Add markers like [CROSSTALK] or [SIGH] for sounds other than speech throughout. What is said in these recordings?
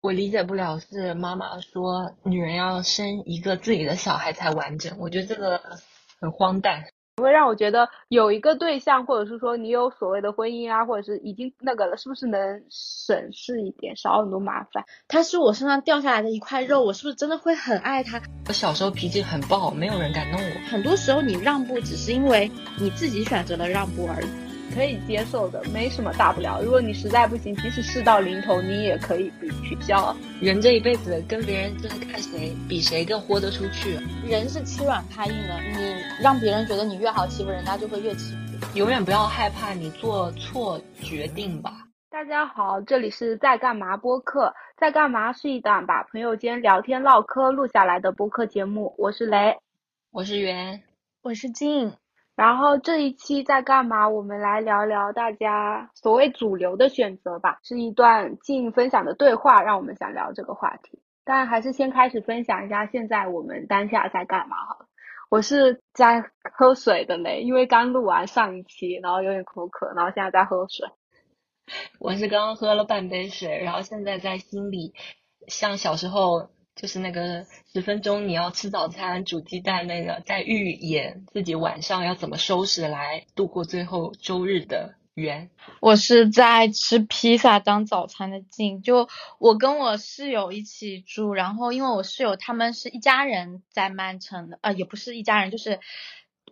我理解不了是妈妈说女人要生一个自己的小孩才完整，我觉得这个很荒诞。会让我觉得有一个对象，或者是说你有所谓的婚姻啊，或者是已经那个了，是不是能省事一点，少很多麻烦？他是我身上掉下来的一块肉，我是不是真的会很爱他？我小时候脾气很暴，没有人敢弄我。很多时候你让步，只是因为你自己选择了让步而已。可以接受的，没什么大不了。如果你实在不行，即使事到临头，你也可以比取消。人这一辈子跟别人就是看谁比谁更豁得出去。人是欺软怕硬的，你让别人觉得你越好欺负，人家就会越欺负。永远不要害怕你做错决定吧。大家好，这里是在干嘛播客，在干嘛是一档把朋友间聊天唠嗑录下来的播客节目。我是雷，我是圆，我是静。然后这一期在干嘛？我们来聊聊大家所谓主流的选择吧，是一段静分享的对话，让我们想聊这个话题。但还是先开始分享一下现在我们当下在干嘛好了。我是在喝水的嘞，因为刚录完上一期，然后有点口渴，然后现在在喝水。我是刚刚喝了半杯水，然后现在在心里像小时候。就是那个十分钟你要吃早餐煮鸡蛋那个，在预演自己晚上要怎么收拾来度过最后周日的圆。我是在吃披萨当早餐的静，就我跟我室友一起住，然后因为我室友他们是一家人在曼城的，呃也不是一家人，就是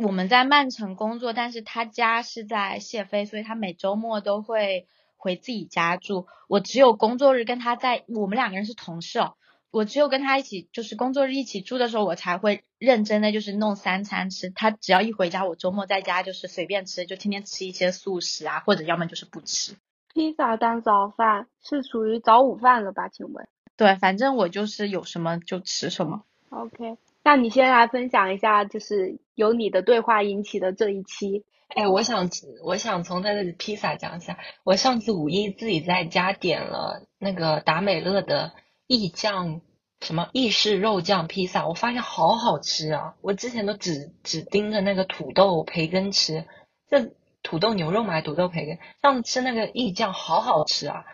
我们在曼城工作，但是他家是在谢菲，所以他每周末都会回自己家住。我只有工作日跟他在，我们两个人是同事哦。我只有跟他一起，就是工作日一起住的时候，我才会认真的就是弄三餐吃。他只要一回家，我周末在家就是随便吃，就天天吃一些素食啊，或者要么就是不吃。披萨当早饭是属于早午饭了吧？请问？对，反正我就是有什么就吃什么。OK，那你先来分享一下，就是由你的对话引起的这一期。哎，我想我想从他的披萨讲一下。我上次五一自己在家点了那个达美乐的意酱。什么意式肉酱披萨？我发现好好吃啊！我之前都只只盯着那个土豆培根吃，这土豆牛肉嘛，土豆培根，上次吃那个意酱好好吃啊！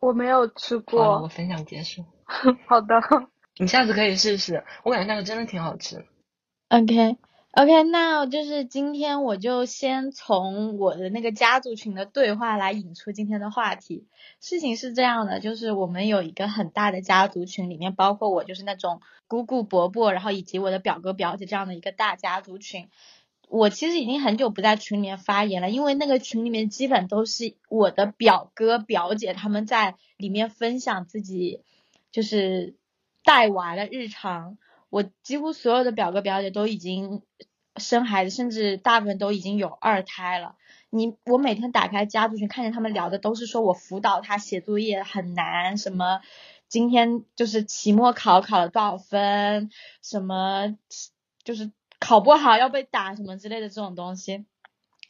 我没有吃过。我分享结束。[LAUGHS] 好的，你下次可以试试，我感觉那个真的挺好吃。OK。OK，那就是今天我就先从我的那个家族群的对话来引出今天的话题。事情是这样的，就是我们有一个很大的家族群，里面包括我，就是那种姑姑伯伯，然后以及我的表哥表姐这样的一个大家族群。我其实已经很久不在群里面发言了，因为那个群里面基本都是我的表哥表姐他们在里面分享自己就是带娃的日常。我几乎所有的表哥表姐都已经生孩子，甚至大部分都已经有二胎了。你我每天打开家族群，看见他们聊的都是说我辅导他写作业很难，什么今天就是期末考考了多少分，什么就是考不好要被打什么之类的这种东西。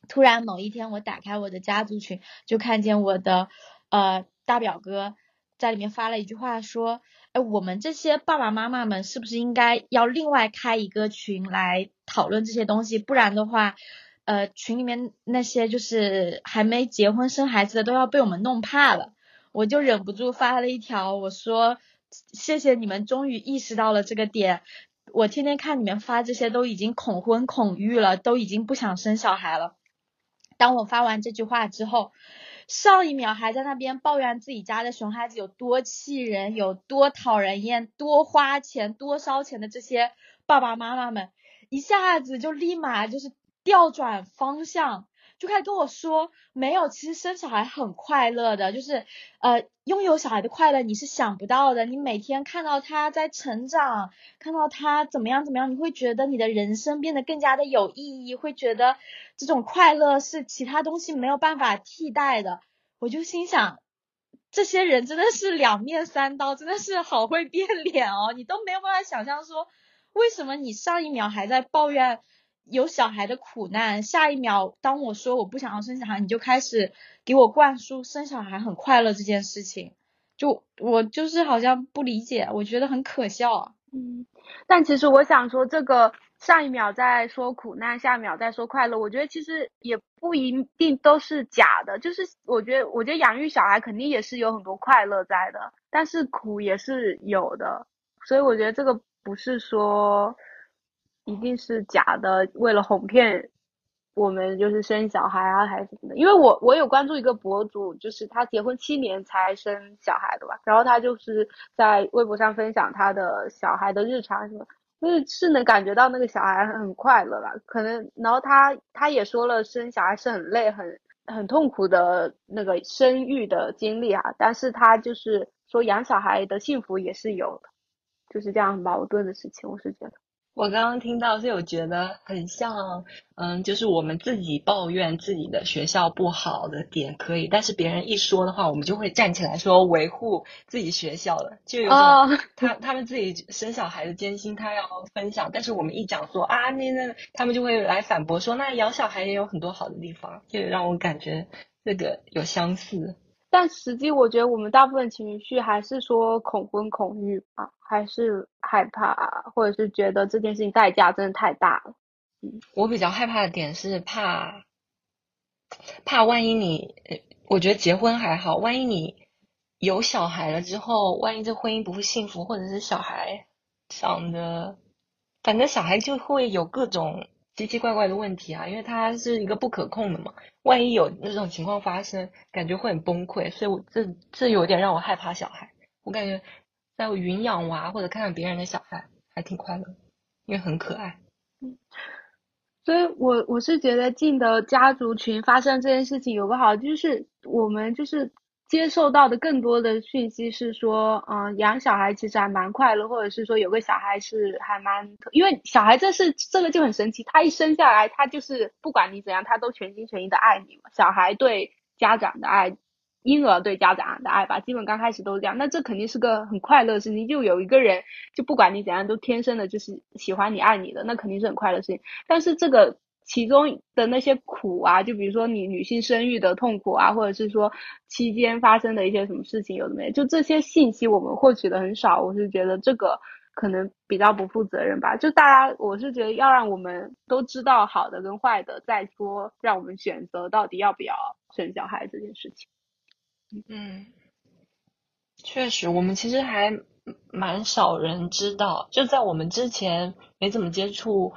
突然某一天，我打开我的家族群，就看见我的呃大表哥在里面发了一句话说。我们这些爸爸妈妈们是不是应该要另外开一个群来讨论这些东西？不然的话，呃，群里面那些就是还没结婚生孩子的都要被我们弄怕了。我就忍不住发了一条，我说谢谢你们终于意识到了这个点。我天天看你们发这些都已经恐婚恐育了，都已经不想生小孩了。当我发完这句话之后。上一秒还在那边抱怨自己家的熊孩子有多气人、有多讨人厌、多花钱、多烧钱的这些爸爸妈妈们，一下子就立马就是调转方向。就开始跟我说，没有，其实生小孩很快乐的，就是呃拥有小孩的快乐你是想不到的。你每天看到他在成长，看到他怎么样怎么样，你会觉得你的人生变得更加的有意义，会觉得这种快乐是其他东西没有办法替代的。我就心想，这些人真的是两面三刀，真的是好会变脸哦，你都没有办法想象说，为什么你上一秒还在抱怨。有小孩的苦难，下一秒当我说我不想要生小孩，你就开始给我灌输生小孩很快乐这件事情，就我就是好像不理解，我觉得很可笑。嗯，但其实我想说，这个上一秒在说苦难，下一秒在说快乐。我觉得其实也不一定都是假的，就是我觉得，我觉得养育小孩肯定也是有很多快乐在的，但是苦也是有的。所以我觉得这个不是说一定是假的，为了哄骗。我们就是生小孩啊，还是什么的？因为我我有关注一个博主，就是他结婚七年才生小孩的吧，然后他就是在微博上分享他的小孩的日常什么，就是是能感觉到那个小孩很快乐吧。可能，然后他他也说了，生小孩是很累、很很痛苦的那个生育的经历啊，但是他就是说养小孩的幸福也是有的，就是这样矛盾的事情，我是觉得。我刚刚听到所以我觉得很像，嗯，就是我们自己抱怨自己的学校不好的点可以，但是别人一说的话，我们就会站起来说维护自己学校的，就有种他他们自己生小孩的艰辛，他要分享，但是我们一讲说啊，那那他们就会来反驳说，那养小孩也有很多好的地方，就让我感觉这个有相似。但实际我觉得我们大部分情绪还是说恐婚恐育吧，还是害怕，或者是觉得这件事情代价真的太大了。嗯，我比较害怕的点是怕，怕万一你，我觉得结婚还好，万一你有小孩了之后，万一这婚姻不幸福，或者是小孩长得，反正小孩就会有各种。奇奇怪怪的问题啊，因为它是一个不可控的嘛，万一有那种情况发生，感觉会很崩溃，所以我这这有点让我害怕小孩。我感觉在云养娃或者看看别人的小孩还挺快乐，因为很可爱。嗯，所以我我是觉得进的家族群发生这件事情有个好，就是我们就是。接受到的更多的讯息是说，嗯，养小孩其实还蛮快乐，或者是说有个小孩是还蛮，因为小孩这是这个就很神奇，他一生下来，他就是不管你怎样，他都全心全意的爱你嘛。小孩对家长的爱，婴儿对家长的爱吧，基本刚开始都是这样。那这肯定是个很快乐的事情，就有一个人就不管你怎样，都天生的就是喜欢你、爱你的，那肯定是很快乐事情。但是这个。其中的那些苦啊，就比如说你女性生育的痛苦啊，或者是说期间发生的一些什么事情，有的没，就这些信息我们获取的很少。我是觉得这个可能比较不负责任吧。就大家，我是觉得要让我们都知道好的跟坏的，再说让我们选择到底要不要生小孩这件事情。嗯，确实，我们其实还蛮少人知道，就在我们之前没怎么接触。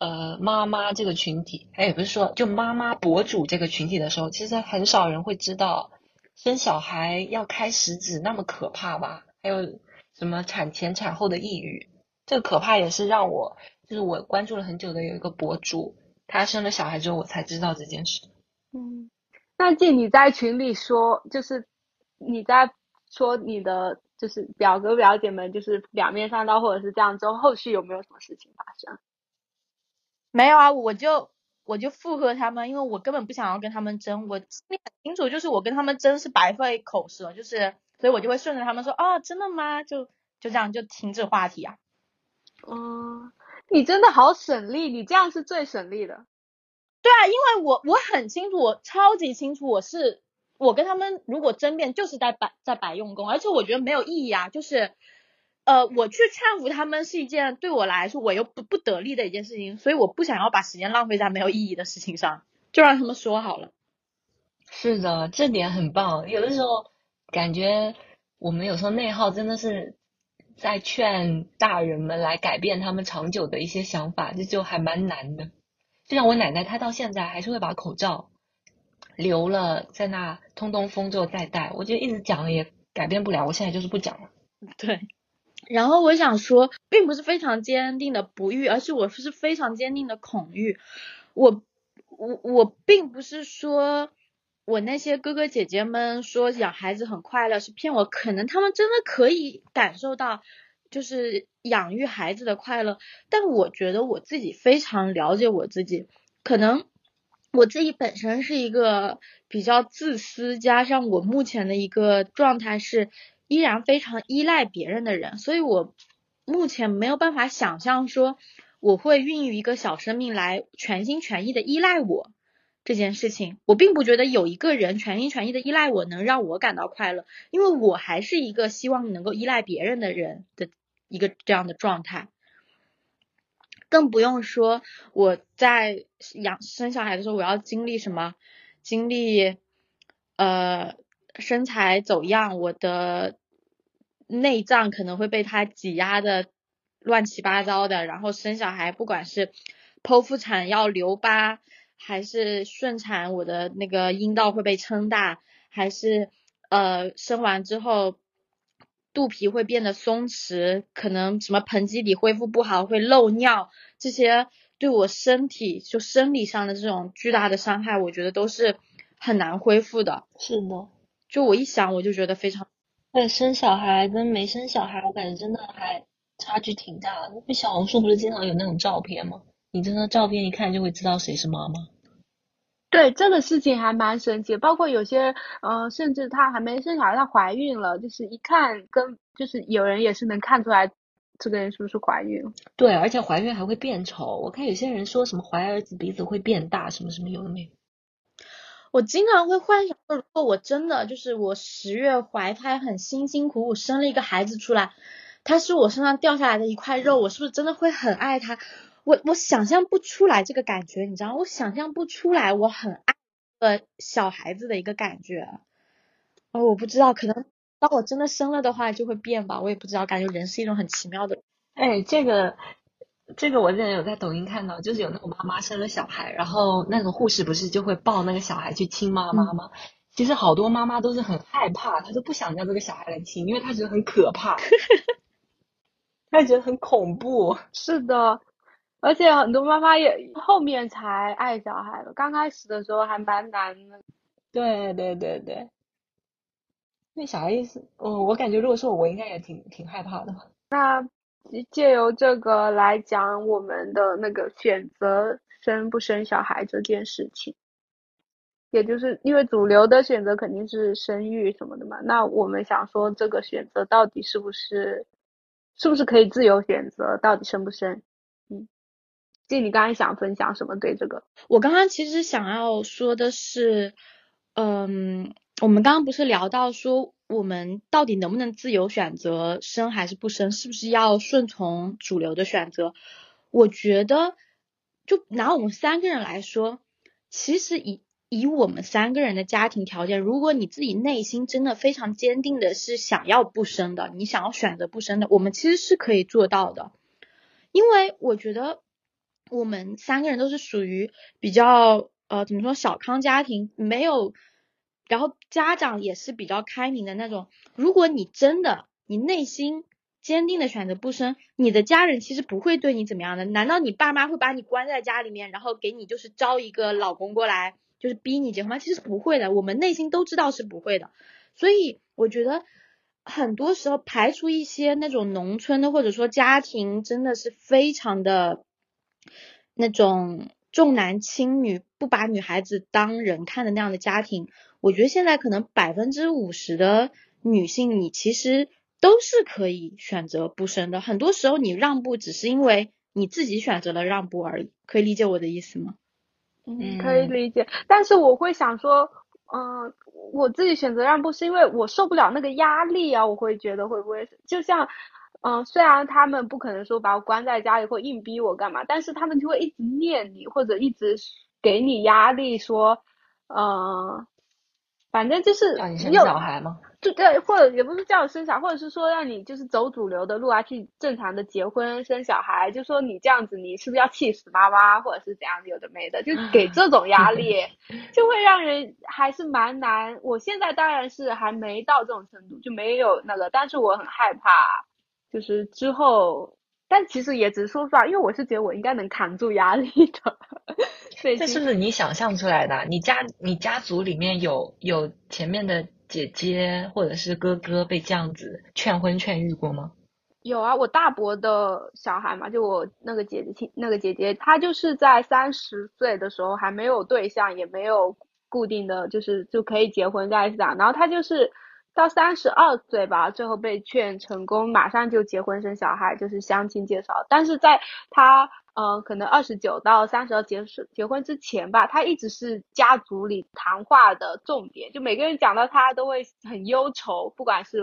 呃，妈妈这个群体，哎，也不是说就妈妈博主这个群体的时候，其实很少人会知道生小孩要开食指那么可怕吧？还有什么产前产后的抑郁，这个可怕也是让我，就是我关注了很久的有一个博主，他生了小孩之后，我才知道这件事。嗯，那静你在群里说，就是你在说你的就是表哥表姐们，就是两面三刀或者是这样之后，后续有没有什么事情发生？没有啊，我就我就附和他们，因为我根本不想要跟他们争，我心里很清楚，就是我跟他们争是白费口舌，就是，所以我就会顺着他们说，哦，真的吗？就就这样就停止话题啊。哦，你真的好省力，你这样是最省力的。对啊，因为我我很清楚，我超级清楚，我是我跟他们如果争辩就是在白在白用功，而且我觉得没有意义啊，就是。呃，我去劝服他们是一件对我来说我又不不得力的一件事情，所以我不想要把时间浪费在没有意义的事情上，就让他们说好了。是的，这点很棒。有的时候感觉我们有时候内耗真的是在劝大人们来改变他们长久的一些想法，这就还蛮难的。就像我奶奶，她到现在还是会把口罩留了在那通通风之后再戴。我觉得一直讲也改变不了，我现在就是不讲了。[LAUGHS] 对。然后我想说，并不是非常坚定的不育，而是我是非常坚定的恐育。我我我并不是说我那些哥哥姐姐们说养孩子很快乐是骗我，可能他们真的可以感受到就是养育孩子的快乐，但我觉得我自己非常了解我自己，可能我自己本身是一个比较自私，加上我目前的一个状态是。依然非常依赖别人的人，所以我目前没有办法想象说我会孕育一个小生命来全心全意的依赖我这件事情。我并不觉得有一个人全心全意的依赖我能让我感到快乐，因为我还是一个希望能够依赖别人的人的一个这样的状态。更不用说我在养生小孩的时候，我要经历什么，经历呃身材走样，我的内脏可能会被他挤压的乱七八糟的，然后生小孩，不管是剖腹产要留疤，还是顺产，我的那个阴道会被撑大，还是呃生完之后。肚皮会变得松弛，可能什么盆肌底恢复不好，会漏尿，这些对我身体就生理上的这种巨大的伤害，我觉得都是很难恢复的。是的，就我一想，我就觉得非常。对，生小孩跟没生小孩，我感觉真的还差距挺大的。那小红书不是经常有那种照片吗？你真的照片一看就会知道谁是妈妈。对这个事情还蛮神奇，包括有些，呃，甚至她还没生小孩，她怀孕了，就是一看跟就是有人也是能看出来这个人是不是怀孕。对，而且怀孕还会变丑。我看有些人说什么怀儿子鼻子会变大，什么什么有的没有。我经常会幻想，如果我真的就是我十月怀胎很辛辛苦苦生了一个孩子出来，他是我身上掉下来的一块肉，我是不是真的会很爱他？我我想象不出来这个感觉，你知道，我想象不出来我很爱呃小孩子的一个感觉。哦，我不知道，可能当我真的生了的话就会变吧，我也不知道，感觉人是一种很奇妙的。哎，这个这个我之前有在抖音看到，就是有那种妈妈生了小孩，然后那个护士不是就会抱那个小孩去亲妈妈吗？其实好多妈妈都是很害怕，她都不想让这个小孩来亲，因为她觉得很可怕，[LAUGHS] 她觉得很恐怖。是的。而且很多妈妈也后面才爱小孩的，刚开始的时候还蛮难的。对对对对，那小孩意思，嗯，我感觉如果说我，应该也挺挺害怕的。那借由这个来讲我们的那个选择生不生小孩这件事情，也就是因为主流的选择肯定是生育什么的嘛。那我们想说，这个选择到底是不是是不是可以自由选择，到底生不生？嗯就你刚才想分享什么？对这个，我刚刚其实想要说的是，嗯，我们刚刚不是聊到说，我们到底能不能自由选择生还是不生？是不是要顺从主流的选择？我觉得，就拿我们三个人来说，其实以以我们三个人的家庭条件，如果你自己内心真的非常坚定的是想要不生的，你想要选择不生的，我们其实是可以做到的，因为我觉得。我们三个人都是属于比较呃怎么说小康家庭，没有，然后家长也是比较开明的那种。如果你真的你内心坚定的选择不生，你的家人其实不会对你怎么样的。难道你爸妈会把你关在家里面，然后给你就是招一个老公过来，就是逼你结婚吗？其实不会的，我们内心都知道是不会的。所以我觉得很多时候排除一些那种农村的或者说家庭真的是非常的。那种重男轻女、不把女孩子当人看的那样的家庭，我觉得现在可能百分之五十的女性，你其实都是可以选择不生的。很多时候你让步，只是因为你自己选择了让步而已。可以理解我的意思吗？嗯，可以理解。但是我会想说，嗯，我自己选择让步是因为我受不了那个压力啊。我会觉得会不会就像。嗯，虽然他们不可能说把我关在家里或硬逼我干嘛，但是他们就会一直念你，或者一直给你压力，说，嗯，反正就是让你生小孩吗？就对，或者也不是叫生小孩，或者是说让你就是走主流的路啊，去正常的结婚生小孩，就说你这样子，你是不是要气死妈妈，或者是怎样有的没的，就给这种压力，[LAUGHS] 就会让人还是蛮难。我现在当然是还没到这种程度，就没有那个，但是我很害怕。就是之后，但其实也只是说实话，因为我是觉得我应该能扛住压力的。[LAUGHS] 这是不是你想象出来的？你家你家族里面有有前面的姐姐或者是哥哥被这样子劝婚劝育过吗？有啊，我大伯的小孩嘛，就我那个姐姐亲那个姐姐，她就是在三十岁的时候还没有对象，也没有固定的就是就可以结婚在一起然后她就是。到三十二岁吧，最后被劝成功，马上就结婚生小孩，就是相亲介绍。但是在他呃，可能二十九到三十二结束结婚之前吧，他一直是家族里谈话的重点，就每个人讲到他都会很忧愁，不管是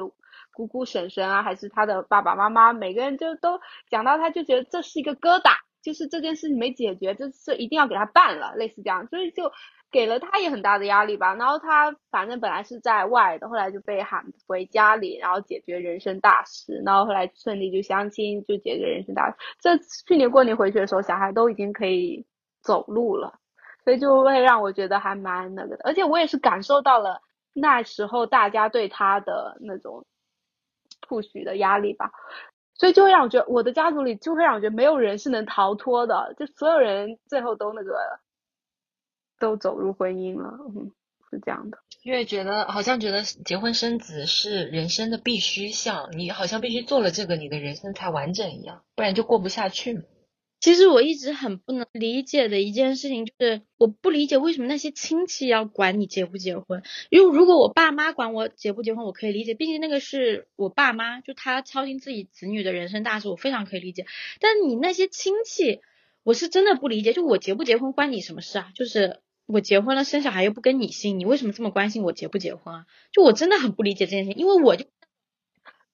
姑姑婶婶啊，还是他的爸爸妈妈，每个人就都讲到他，就觉得这是一个疙瘩。就是这件事情没解决，这是一定要给他办了，类似这样，所以就给了他也很大的压力吧。然后他反正本来是在外的，后来就被喊回家里，然后解决人生大事，然后后来顺利就相亲，就解决人生大事。这去年过年回去的时候，小孩都已经可以走路了，所以就会让我觉得还蛮那个的，而且我也是感受到了那时候大家对他的那种。不许的压力吧，所以就会让我觉得我的家族里就会让我觉得没有人是能逃脱的，就所有人最后都那个都走入婚姻了，嗯，是这样的。因为觉得好像觉得结婚生子是人生的必须项，你好像必须做了这个，你的人生才完整一样，不然就过不下去嘛。其实我一直很不能理解的一件事情就是，我不理解为什么那些亲戚要管你结不结婚。因为如果我爸妈管我结不结婚，我可以理解，毕竟那个是我爸妈，就他操心自己子女的人生大事，我非常可以理解。但你那些亲戚，我是真的不理解。就我结不结婚关你什么事啊？就是我结婚了生小孩又不跟你姓，你为什么这么关心我结不结婚啊？就我真的很不理解这件事情，因为我就，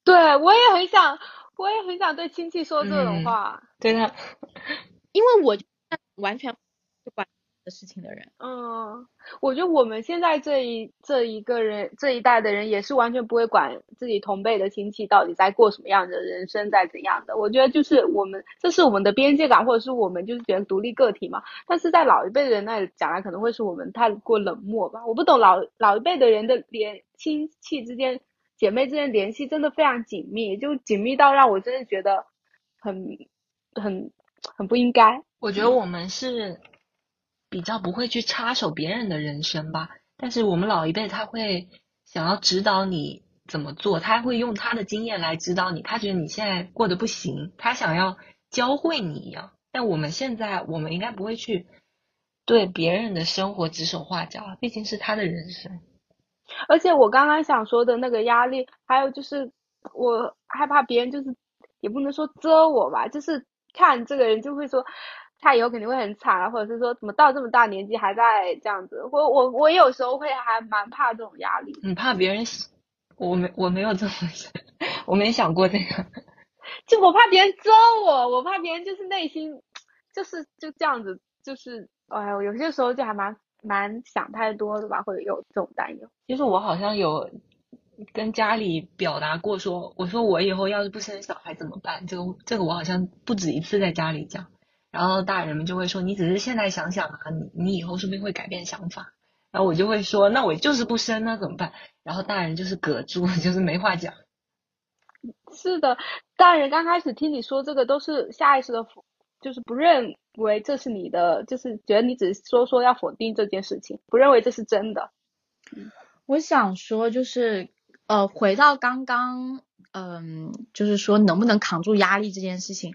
对我也很想。我也很想对亲戚说这种话，对的，因为我完全不管的事情的人。嗯，我觉得我们现在这一这一个人这一代的人也是完全不会管自己同辈的亲戚到底在过什么样的人生，在怎样的。我觉得就是我们这是我们的边界感，或者是我们就是觉得独立个体嘛。但是在老一辈的人那里讲来，可能会是我们太过冷漠吧。我不懂老老一辈的人的连亲戚之间。姐妹之间联系真的非常紧密，就紧密到让我真的觉得很很很不应该。我觉得我们是比较不会去插手别人的人生吧，但是我们老一辈他会想要指导你怎么做，他会用他的经验来指导你，他觉得你现在过得不行，他想要教会你一样。但我们现在我们应该不会去对别人的生活指手画脚，毕竟是他的人生。而且我刚刚想说的那个压力，还有就是我害怕别人就是，也不能说遮我吧，就是看这个人就会说，他以后肯定会很惨啊，或者是说怎么到这么大年纪还在这样子，我我我有时候会还蛮怕这种压力。你怕别人？我没我没有这么想，我没想过这个。[LAUGHS] 就我怕别人揍我，我怕别人就是内心就是就这样子，就是哎，有些时候就还蛮。蛮想太多的吧，会有这种担忧。其实我好像有跟家里表达过，说我说我以后要是不生小孩怎么办？这个这个我好像不止一次在家里讲，然后大人们就会说你只是现在想想啊，你你以后说不定会改变想法。然后我就会说那我就是不生那怎么办？然后大人就是隔住，[LAUGHS] 就是没话讲。是的，大人刚开始听你说这个都是下意识的否。就是不认为这是你的，就是觉得你只是说说要否定这件事情，不认为这是真的。我想说，就是呃，回到刚刚，嗯，就是说能不能扛住压力这件事情，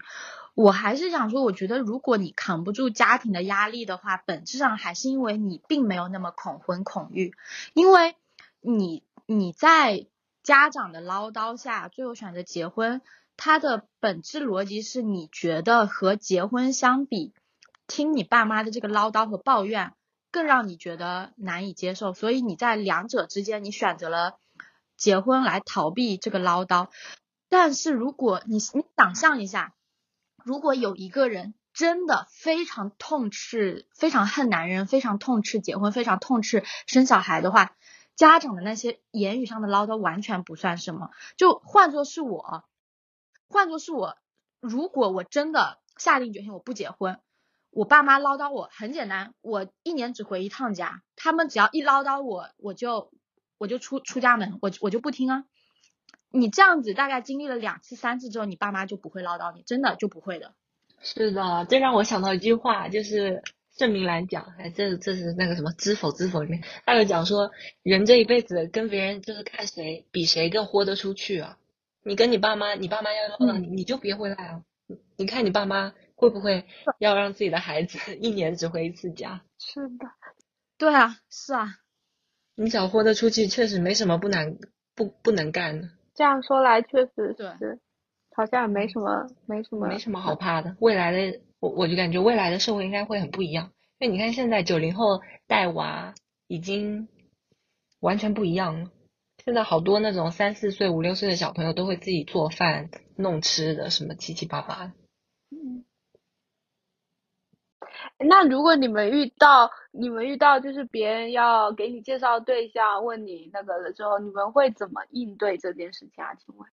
我还是想说，我觉得如果你扛不住家庭的压力的话，本质上还是因为你并没有那么恐婚恐育，因为你你在家长的唠叨下，最后选择结婚。它的本质逻辑是你觉得和结婚相比，听你爸妈的这个唠叨和抱怨更让你觉得难以接受，所以你在两者之间你选择了结婚来逃避这个唠叨。但是如果你你想象一下，如果有一个人真的非常痛斥、非常恨男人、非常痛斥结婚、非常痛斥生小孩的话，家长的那些言语上的唠叨完全不算什么。就换作是我。换作是我，如果我真的下定决心我不结婚，我爸妈唠叨我很简单，我一年只回一趟家，他们只要一唠叨我，我就我就出出家门，我我就不听啊。你这样子大概经历了两次三次之后，你爸妈就不会唠叨你，真的就不会的。是的，这让我想到一句话，就是郑明兰讲，哎，这这是那个什么《知否知否》里面，他有讲说，人这一辈子跟别人就是看谁比谁更豁得出去啊。你跟你爸妈，你爸妈要唠叨你，你就别回来啊！你看你爸妈会不会要让自己的孩子一年只回一次家？[LAUGHS] 是的，对啊，是啊，你想豁得出去，确实没什么不难不不能干的。这样说来，确实是，好像也没什么没什么没什么好怕的。未来的我我就感觉未来的社会应该会很不一样，因为你看现在九零后带娃已经完全不一样了。现在好多那种三四岁、五六岁的小朋友都会自己做饭、弄吃的，什么七七八八的。嗯，那如果你们遇到你们遇到就是别人要给你介绍对象，问你那个了之后，你们会怎么应对这件事情啊？请问？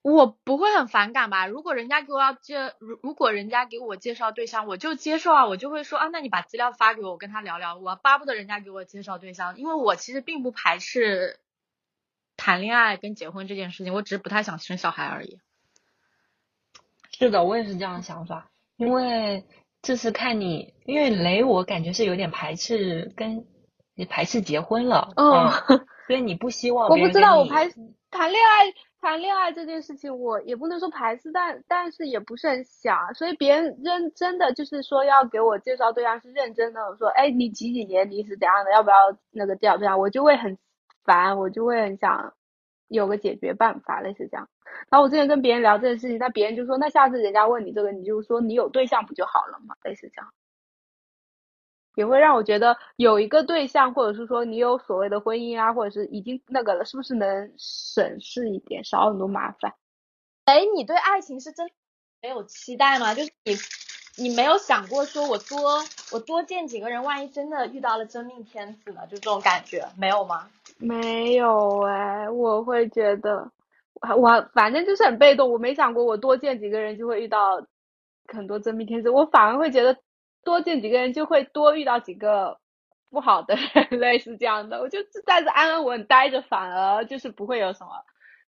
我不会很反感吧？如果人家给我要介，如如果人家给我介绍对象，我就接受啊，我就会说啊，那你把资料发给我，我跟他聊聊。我巴不得人家给我介绍对象，因为我其实并不排斥谈恋爱跟结婚这件事情，我只是不太想生小孩而已。是的，我也是这样的想法，因为这是看你，因为雷我感觉是有点排斥跟排斥结婚了，嗯，[LAUGHS] 所以你不希望我不知道我排谈恋爱。谈恋爱这件事情，我也不能说排斥，但但是也不是很想，所以别人认真的就是说要给我介绍对象是认真的，我说哎你几几年你是怎样的，要不要那个介绍对象，我就会很烦，我就会很想有个解决办法，类似这样。然后我之前跟别人聊这件事情，那别人就说那下次人家问你这个，你就说你有对象不就好了嘛，类似这样。也会让我觉得有一个对象，或者是说你有所谓的婚姻啊，或者是已经那个了，是不是能省事一点，少很多麻烦？哎，你对爱情是真没有期待吗？就是你，你没有想过说我多我多见几个人，万一真的遇到了真命天子呢？就这种感觉没有吗？没有哎，我会觉得我反正就是很被动，我没想过我多见几个人就会遇到很多真命天子，我反而会觉得。多见几个人就会多遇到几个不好的人，[LAUGHS] 类似这样的，我就在这安安稳待着，反而就是不会有什么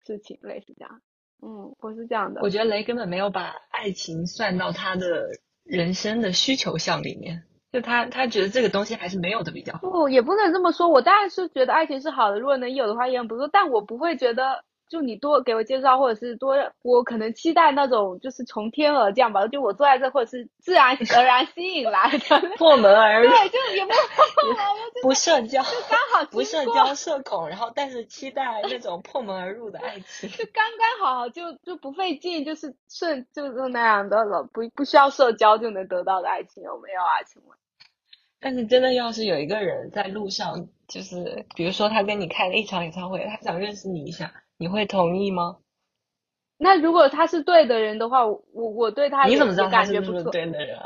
事情，类似这样。嗯，我是这样的。我觉得雷根本没有把爱情算到他的人生的需求项里面，就他他觉得这个东西还是没有的比较好。不，也不能这么说，我当然是觉得爱情是好的，如果能有的话也很不错，但我不会觉得。就你多给我介绍，或者是多，我可能期待那种就是从天而降吧，就我坐在这，或者是自然 [LAUGHS] 而然吸引来的破门而入，对，就也不不社交，就刚好不社交社恐，然后但是期待那种破门而入的爱情，就刚刚好，就就不费劲，就是顺就是那样的了，不不需要社交就能得到的爱情有没有啊？请问？但是真的要是有一个人在路上，就是比如说他跟你开了一场演唱会，他想认识你一下。你会同意吗？那如果他是对的人的话，我我对他你怎么知道他是不是对的人？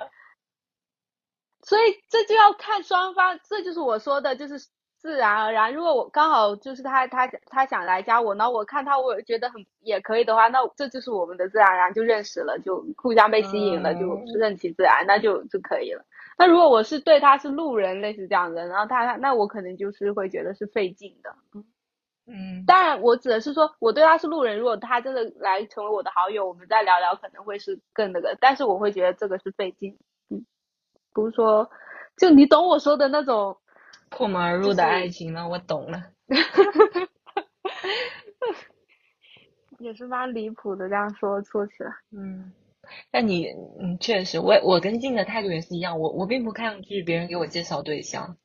所以这就要看双方，这就是我说的，就是自然而然。如果我刚好就是他他他想来加我，那我看他我觉得很也可以的话，那这就是我们的自然而然就认识了，就互相被吸引了，就顺其自然，那就就可以了。那如果我是对他是路人，类似这样的，然后他那我可能就是会觉得是费劲的。嗯，当然，我指的是说，我对他是路人。如果他真的来成为我的好友，我们再聊聊，可能会是更那个。但是我会觉得这个是费劲，嗯，不是说，就你懂我说的那种破门而入的爱情呢？我懂了，[LAUGHS] 也是蛮离谱的。这样说说起来，嗯，那你，嗯，确实，我我跟静的态度也是一样，我我并不抗拒别人给我介绍对象，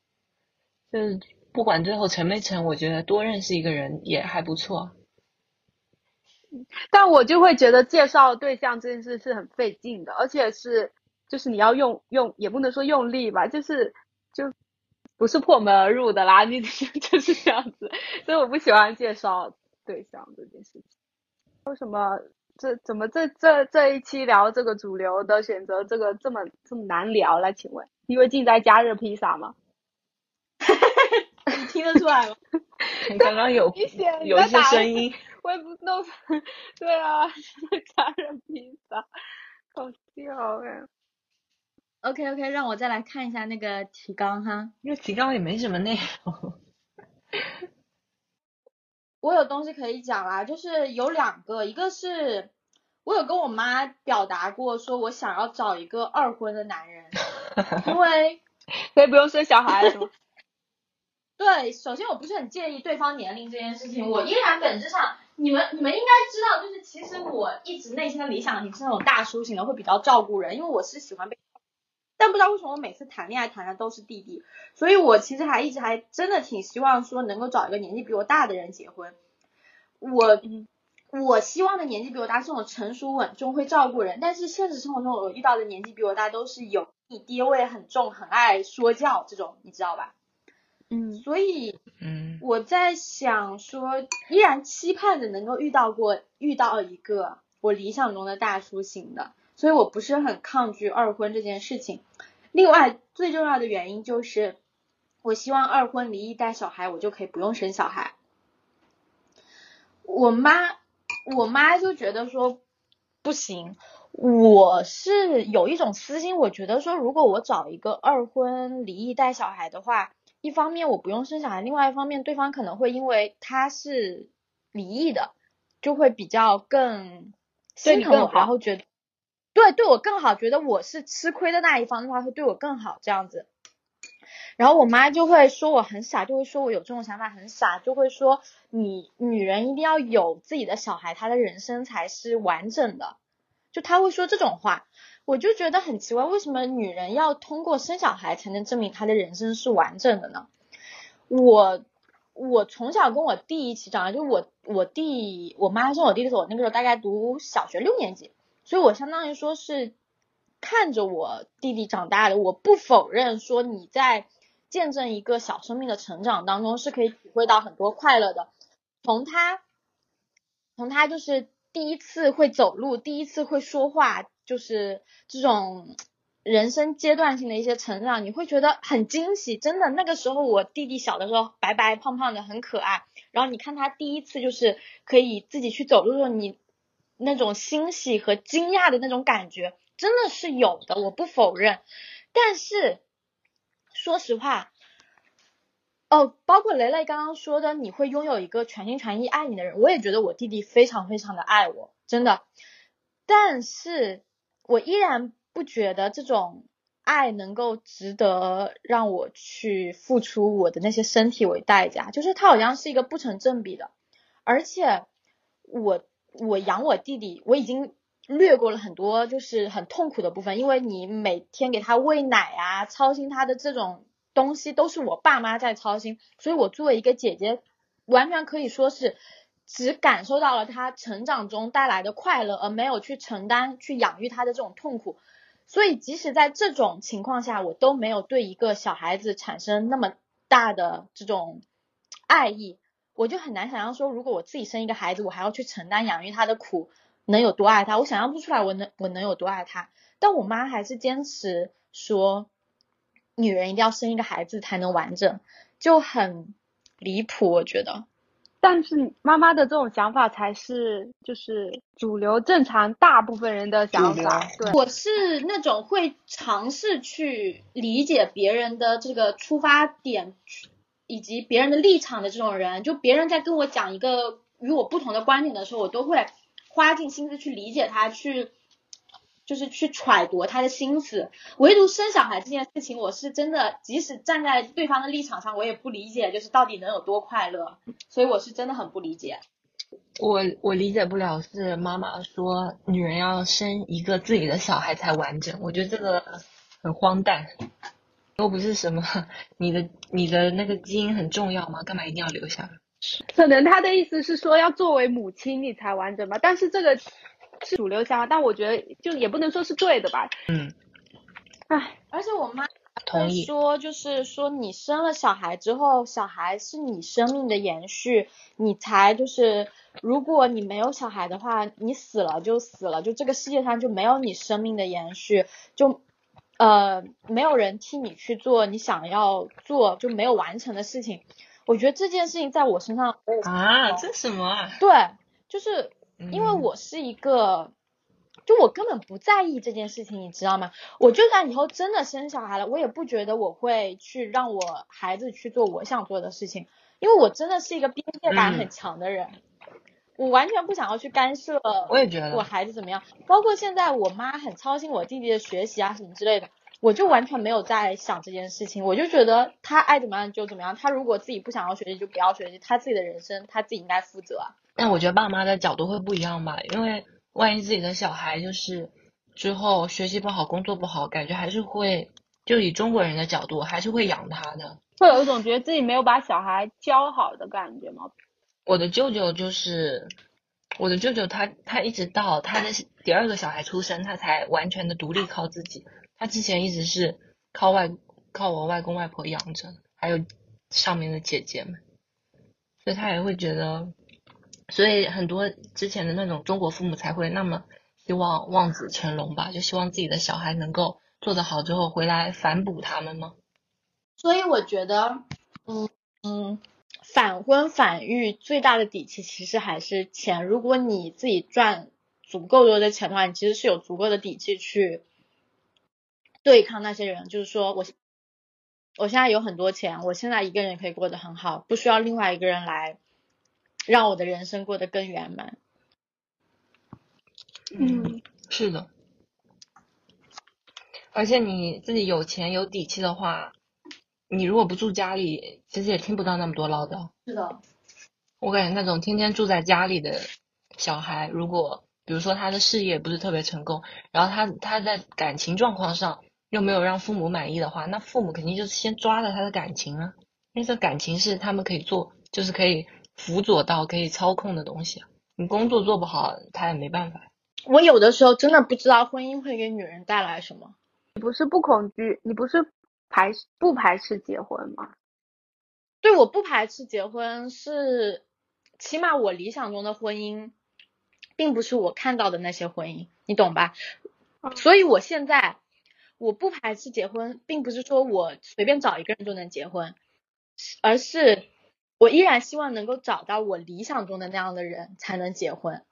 就是。不管最后成没成，我觉得多认识一个人也还不错。[LAUGHS] 但我就会觉得介绍对象这件事是很费劲的，而且是就是你要用用也不能说用力吧，就是就不是破门而入的啦，你 [LAUGHS] 就是这样子。所以我不喜欢介绍对象这件事情。为什么这怎么这这这一期聊这个主流的选择这个这么这么难聊了？请问，因为静在加热披萨吗？你 [LAUGHS] 听得出来吗？[LAUGHS] 你刚刚有 [LAUGHS] 有一些声音，我也不弄。对啊，加热披萨，好笑哎。OK OK，让我再来看一下那个提纲哈。因为提纲也没什么内容。我有东西可以讲啦，就是有两个，一个是我有跟我妈表达过，说我想要找一个二婚的男人，[LAUGHS] 因为可以不用生小孩是吗？[LAUGHS] 对，首先我不是很介意对方年龄这件事情，我依然本质上，你们你们应该知道，就是其实我一直内心的理想型是那种大叔型的，会比较照顾人，因为我是喜欢被，但不知道为什么我每次谈恋爱谈的都是弟弟，所以我其实还一直还真的挺希望说能够找一个年纪比我大的人结婚，我我希望的年纪比我大是那种成熟稳重会照顾人，但是现实生活中我遇到的年纪比我大都是有你爹味很重，很爱说教这种，你知道吧？嗯，所以，嗯，我在想说，依然期盼着能够遇到过遇到一个我理想中的大叔型的，所以我不是很抗拒二婚这件事情。另外最重要的原因就是，我希望二婚离异带小孩，我就可以不用生小孩。我妈，我妈就觉得说不行。我是有一种私心，我觉得说，如果我找一个二婚离异带小孩的话，一方面我不用生小孩，另外一方面对方可能会因为他是离异的，就会比较更心疼我，然后觉得对对我更好，觉得我是吃亏的那一方的话，会对我更好这样子。然后我妈就会说我很傻，就会说我有这种想法很傻，就会说你女人一定要有自己的小孩，她的人生才是完整的。就他会说这种话，我就觉得很奇怪，为什么女人要通过生小孩才能证明她的人生是完整的呢？我我从小跟我弟一起长大，就我我弟我妈生我弟的时候，我那个时候大概读小学六年级，所以我相当于说是看着我弟弟长大的。我不否认说你在见证一个小生命的成长当中是可以体会到很多快乐的，从他从他就是。第一次会走路，第一次会说话，就是这种人生阶段性的一些成长，你会觉得很惊喜。真的，那个时候我弟弟小的时候白白胖胖的，很可爱。然后你看他第一次就是可以自己去走路的时候，你那种欣喜和惊讶的那种感觉，真的是有的，我不否认。但是说实话。哦，包括雷雷刚刚说的，你会拥有一个全心全意爱你的人，我也觉得我弟弟非常非常的爱我，真的。但是我依然不觉得这种爱能够值得让我去付出我的那些身体为代价，就是他好像是一个不成正比的。而且我我养我弟弟，我已经略过了很多就是很痛苦的部分，因为你每天给他喂奶啊，操心他的这种。东西都是我爸妈在操心，所以我作为一个姐姐，完全可以说是只感受到了他成长中带来的快乐，而没有去承担、去养育他的这种痛苦。所以即使在这种情况下，我都没有对一个小孩子产生那么大的这种爱意。我就很难想象说，如果我自己生一个孩子，我还要去承担养育他的苦，能有多爱他？我想象不出来，我能我能有多爱他。但我妈还是坚持说。女人一定要生一个孩子才能完整，就很离谱，我觉得。但是妈妈的这种想法才是就是主流正常大部分人的想法。对，我是那种会尝试去理解别人的这个出发点以及别人的立场的这种人。就别人在跟我讲一个与我不同的观点的时候，我都会花尽心思去理解他，去。就是去揣度他的心思，唯独生小孩这件事情，我是真的，即使站在对方的立场上，我也不理解，就是到底能有多快乐，所以我是真的很不理解。我我理解不了是妈妈说女人要生一个自己的小孩才完整，我觉得这个很荒诞，又不是什么 [LAUGHS] 你的你的那个基因很重要吗？干嘛一定要留下来？可能他的意思是说要作为母亲你才完整吧，但是这个。是主流想法，但我觉得就也不能说是对的吧。嗯，唉，而且我妈同意说，就是说你生了小孩之后，小孩是你生命的延续，你才就是如果你没有小孩的话，你死了就死了，就这个世界上就没有你生命的延续，就呃没有人替你去做你想要做就没有完成的事情。我觉得这件事情在我身上啊，这什么啊？对，就是。因为我是一个，就我根本不在意这件事情，你知道吗？我就算以后真的生小孩了，我也不觉得我会去让我孩子去做我想做的事情，因为我真的是一个边界感很强的人，我完全不想要去干涉。我也觉得我孩子怎么样，包括现在我妈很操心我弟弟的学习啊什么之类的，我就完全没有在想这件事情，我就觉得他爱怎么样就怎么样，他如果自己不想要学习就不要学习，他自己的人生他自己应该负责。但我觉得爸妈的角度会不一样吧，因为万一自己的小孩就是之后学习不好、工作不好，感觉还是会就以中国人的角度还是会养他的，会有一种觉得自己没有把小孩教好的感觉吗？我的舅舅就是我的舅舅，他他一直到他的第二个小孩出生，他才完全的独立靠自己。他之前一直是靠外靠我外公外婆养着，还有上面的姐姐们，所以他也会觉得。所以很多之前的那种中国父母才会那么希望望子成龙吧，就希望自己的小孩能够做得好之后回来反哺他们吗？所以我觉得，嗯嗯，反婚反育最大的底气其实还是钱。如果你自己赚足够多的钱的话，你其实是有足够的底气去对抗那些人。就是说我我现在有很多钱，我现在一个人可以过得很好，不需要另外一个人来让我的人生过得更圆满。嗯，是的。而且你自己有钱有底气的话，你如果不住家里，其实也听不到那么多唠叨。是的，我感觉那种天天住在家里的小孩，如果比如说他的事业不是特别成功，然后他他在感情状况上又没有让父母满意的话，那父母肯定就是先抓着他的感情啊，因为这感情是他们可以做，就是可以辅佐到可以操控的东西。你工作做不好，他也没办法。我有的时候真的不知道婚姻会给女人带来什么。你不是不恐惧，你不是排不排斥结婚吗？对，我不排斥结婚，是起码我理想中的婚姻，并不是我看到的那些婚姻，你懂吧？所以我现在我不排斥结婚，并不是说我随便找一个人就能结婚，而是我依然希望能够找到我理想中的那样的人才能结婚。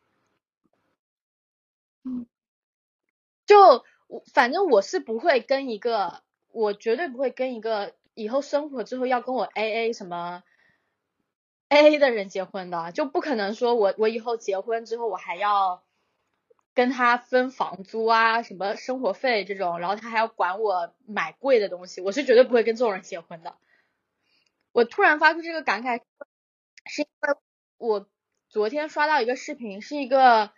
嗯，就。我反正我是不会跟一个，我绝对不会跟一个以后生活之后要跟我 A A 什么 A A 的人结婚的，就不可能说我我以后结婚之后我还要跟他分房租啊，什么生活费这种，然后他还要管我买贵的东西，我是绝对不会跟这种人结婚的。我突然发出这个感慨，是因为我昨天刷到一个视频，是一个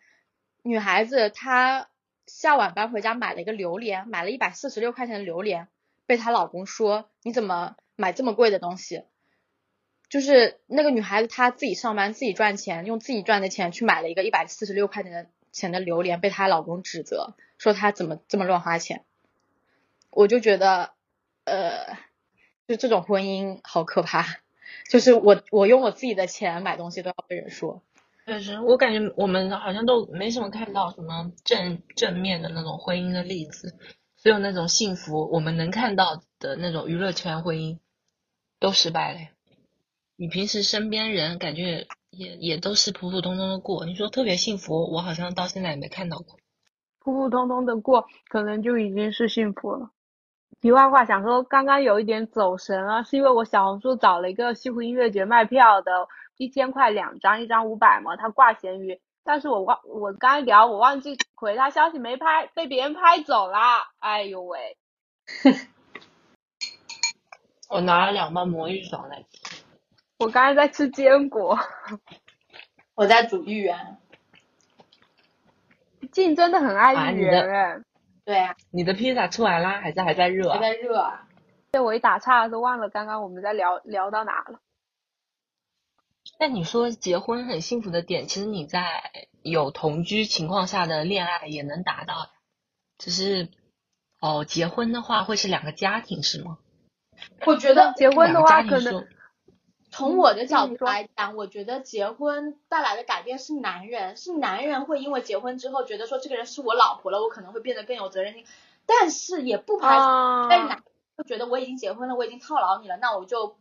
女孩子她。下晚班回家买了一个榴莲，买了一百四十六块钱的榴莲，被她老公说你怎么买这么贵的东西？就是那个女孩子她自己上班自己赚钱，用自己赚的钱去买了一个一百四十六块钱的钱的榴莲，被她老公指责说她怎么这么乱花钱。我就觉得，呃，就这种婚姻好可怕，就是我我用我自己的钱买东西都要被人说。确实，我感觉我们好像都没什么看到什么正正面的那种婚姻的例子，所有那种幸福我们能看到的那种娱乐圈婚姻都失败了。你平时身边人感觉也也都是普普通通的过，你说特别幸福，我好像到现在也没看到过。普普通通的过，可能就已经是幸福了。题外话，想说刚刚有一点走神了，是因为我小红书找了一个西湖音乐节卖票的。一千块两张，一张五百嘛，他挂闲鱼，但是我忘，我刚才聊，我忘记回他消息没拍，被别人拍走啦，哎呦喂！[LAUGHS] 我拿了两包魔芋爽来吃。我刚才在吃坚果。[LAUGHS] 我在煮芋圆。[LAUGHS] 静真的很爱芋圆哎。对啊。你的披萨出来啦，还是还在热？还在热啊。对，我一打岔都忘了刚刚我们在聊聊到哪了。那你说结婚很幸福的点，其实你在有同居情况下的恋爱也能达到，只是哦，结婚的话会是两个家庭是吗？我觉得结婚的话可能从我的角度来讲，我觉得结婚带来的改变是男人，是男人会因为结婚之后觉得说这个人是我老婆了，我可能会变得更有责任心，但是也不排除在男会觉得我已经结婚了，我已经套牢你了，那我就。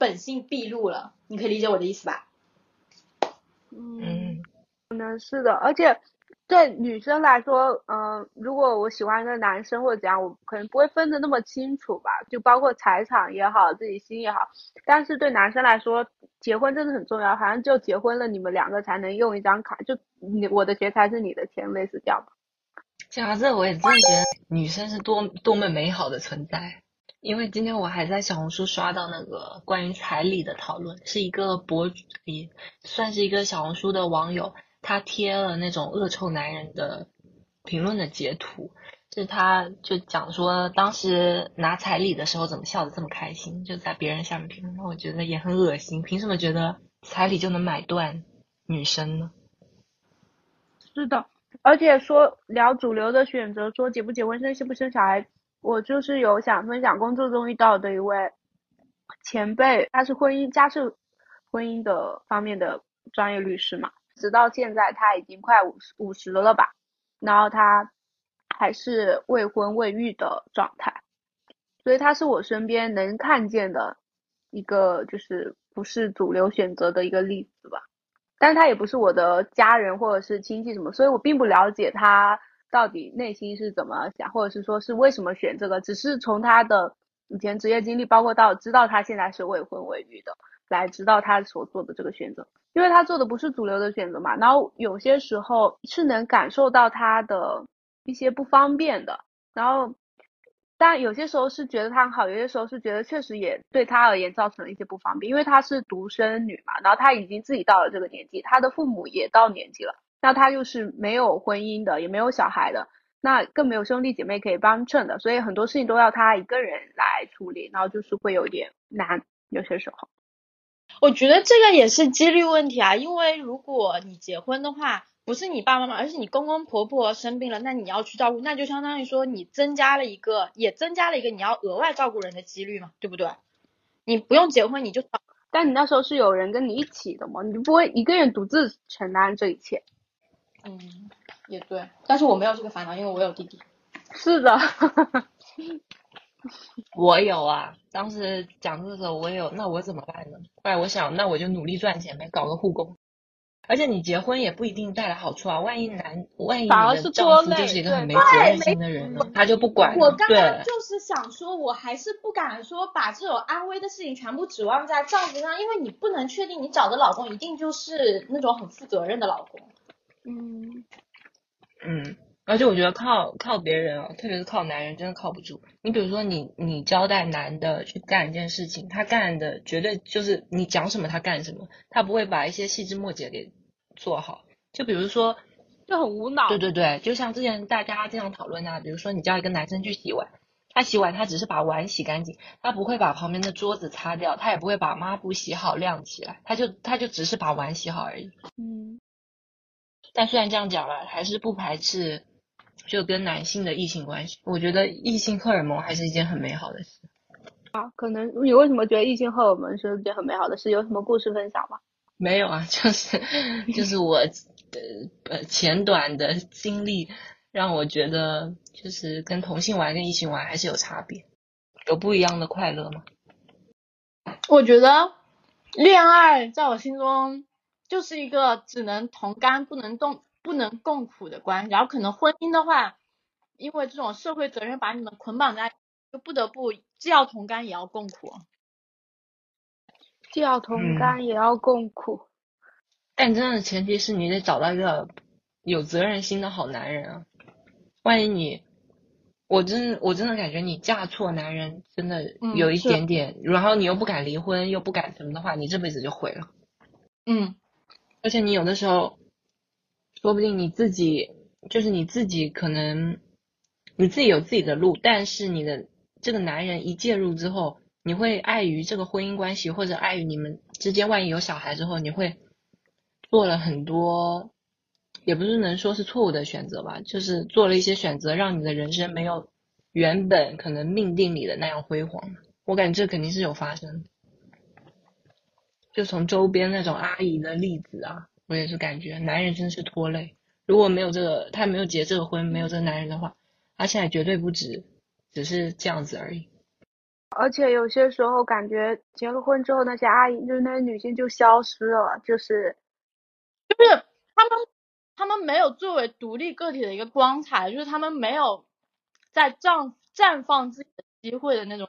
本性毕露了，你可以理解我的意思吧？嗯，可能是的，而且对女生来说，嗯，如果我喜欢一个男生或者怎样，我可能不会分得那么清楚吧，就包括财产也好，自己心也好。但是对男生来说，结婚真的很重要，好像就结婚了，你们两个才能用一张卡，就你我的钱才是你的钱，类似这样。讲到这，我也真的觉得女生是多多么美好的存在。因为今天我还在小红书刷到那个关于彩礼的讨论，是一个博主，也算是一个小红书的网友，他贴了那种恶臭男人的评论的截图，就是他就讲说当时拿彩礼的时候怎么笑得这么开心，就在别人下面评论，我觉得也很恶心，凭什么觉得彩礼就能买断女生呢？是的，而且说聊主流的选择，说结不结婚、生不生小孩。我就是有想分享工作中遇到的一位前辈，他是婚姻家事婚姻的方面的专业律师嘛，直到现在他已经快五十五十了吧，然后他还是未婚未育的状态，所以他是我身边能看见的一个就是不是主流选择的一个例子吧。但他也不是我的家人或者是亲戚什么，所以我并不了解他到底内心是怎么想，或者是说是为什么选这个。只是从他的以前职业经历，包括到知道他现在是未婚未育的，来知道他所做的这个选择，因为他做的不是主流的选择嘛。然后有些时候是能感受到他的一些不方便的，然后。但有些时候是觉得他很好，有些时候是觉得确实也对他而言造成了一些不方便，因为他是独生女嘛，然后他已经自己到了这个年纪，他的父母也到年纪了，那他又是没有婚姻的，也没有小孩的，那更没有兄弟姐妹可以帮衬的，所以很多事情都要他一个人来处理，然后就是会有点难，有些时候。我觉得这个也是几率问题啊，因为如果你结婚的话。不是你爸爸妈妈，而是你公公婆婆生病了，那你要去照顾，那就相当于说你增加了一个，也增加了一个你要额外照顾人的几率嘛，对不对？你不用结婚你就，但你那时候是有人跟你一起的嘛，你就不会一个人独自承担这一切。嗯，也对，但是我没有这个烦恼，因为我有弟弟。是的，[LAUGHS] 我有啊，当时讲这个时候我有，那我怎么办呢？后来我想，那我就努力赚钱呗，搞个护工。而且你结婚也不一定带来好处啊，万一男，万一你的丈夫就是一个很没责任心的人呢，他就不管。我刚刚就是想说，我还是不敢说把这种安危的事情全部指望在丈夫上，因为你不能确定你找的老公一定就是那种很负责任的老公。嗯嗯，而且我觉得靠靠别人啊，特别是靠男人，真的靠不住。你比如说你你交代男的去干一件事情，他干的绝对就是你讲什么他干什么，他不会把一些细枝末节给。做好，就比如说，就很无脑。对对对，就像之前大家经常讨论啊，比如说你叫一个男生去洗碗，他洗碗他只是把碗洗干净，他不会把旁边的桌子擦掉，他也不会把抹布洗好晾起来，他就他就只是把碗洗好而已。嗯。但虽然这样讲了，还是不排斥就跟男性的异性关系。我觉得异性荷尔蒙还是一件很美好的事。啊，可能你为什么觉得异性荷尔蒙是一件很美好的事？有什么故事分享吗？没有啊，[LAUGHS] 就是就是我的呃浅短的经历让我觉得，就是跟同性玩跟异性玩还是有差别，有不一样的快乐吗？我觉得恋爱在我心中就是一个只能同甘不能共不能共苦的关系，然后可能婚姻的话，因为这种社会责任把你们捆绑在，就不得不既要同甘也要共苦。既要同甘也要共苦，但真的前提是你得找到一个有责任心的好男人啊！万一你，我真我真的感觉你嫁错男人，真的有一点点，然后你又不敢离婚，又不敢什么的话，你这辈子就毁了。嗯，而且你有的时候，说不定你自己就是你自己，可能你自己有自己的路，但是你的这个男人一介入之后。你会碍于这个婚姻关系，或者碍于你们之间，万一有小孩之后，你会做了很多，也不是能说是错误的选择吧，就是做了一些选择，让你的人生没有原本可能命定里的那样辉煌。我感觉这肯定是有发生，就从周边那种阿姨的例子啊，我也是感觉男人真的是拖累。如果没有这个，他没有结这个婚，没有这个男人的话，他现在绝对不止只是这样子而已。而且有些时候感觉结了婚之后，那些阿姨就是那些女性就消失了，就是就是他们他们没有作为独立个体的一个光彩，就是他们没有在绽绽放自己的机会的那种。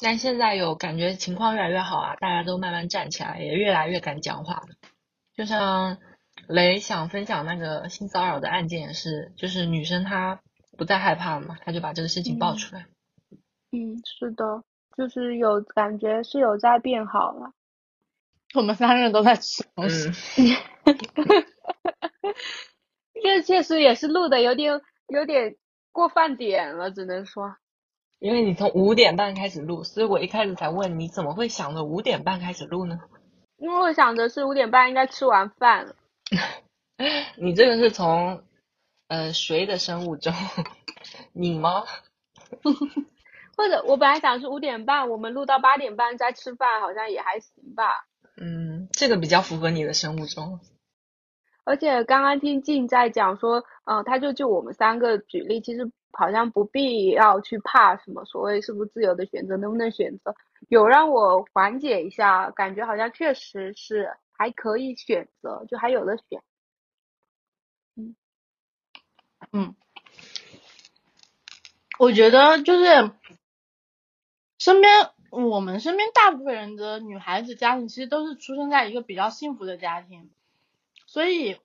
但现在有感觉情况越来越好啊，大家都慢慢站起来，也越来越敢讲话了。就像雷想分享那个性骚扰的案件也是，就是女生她不再害怕了嘛，她就把这个事情爆出来。嗯，是的，就是有感觉是有在变好了。我们三个人都在吃东西。[LAUGHS] 这确实也是录的有点有点过饭点了，只能说。因为你从五点半开始录，所以我一开始才问你怎么会想着五点半开始录呢？因为我想着是五点半应该吃完饭了。[LAUGHS] 你这个是从呃谁的生物钟？你吗？[LAUGHS] 或者我本来想是五点半，我们录到八点半再吃饭，好像也还行吧。嗯，这个比较符合你的生物钟。而且刚刚听静在讲说，嗯、他就就我们三个举例，其实好像不必要去怕什么所谓是不自由的选择，能不能选择，有让我缓解一下，感觉好像确实是还可以选择，就还有的选。嗯。嗯。我觉得就是身边我们身边大部分人的女孩子家庭其实都是出生在一个比较幸福的家庭，所以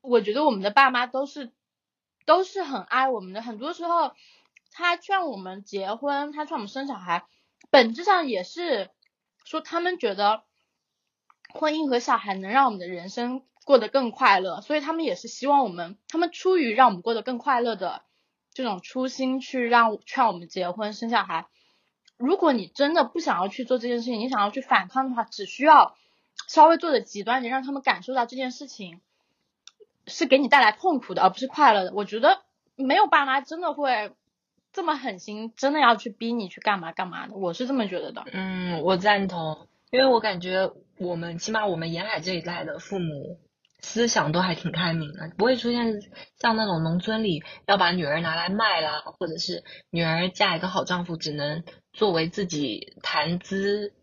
我觉得我们的爸妈都是都是很爱我们的。很多时候，他劝我们结婚，他劝我们生小孩，本质上也是说他们觉得婚姻和小孩能让我们的人生过得更快乐，所以他们也是希望我们，他们出于让我们过得更快乐的这种初心去让劝我们结婚生小孩。如果你真的不想要去做这件事情，你想要去反抗的话，只需要稍微做的极端点，让他们感受到这件事情是给你带来痛苦的，而不是快乐的。我觉得没有爸妈真的会这么狠心，真的要去逼你去干嘛干嘛的，我是这么觉得的。嗯，我赞同，因为我感觉我们起码我们沿海这一代的父母思想都还挺开明的，不会出现像那种农村里要把女儿拿来卖啦，或者是女儿嫁一个好丈夫只能作为自己谈资，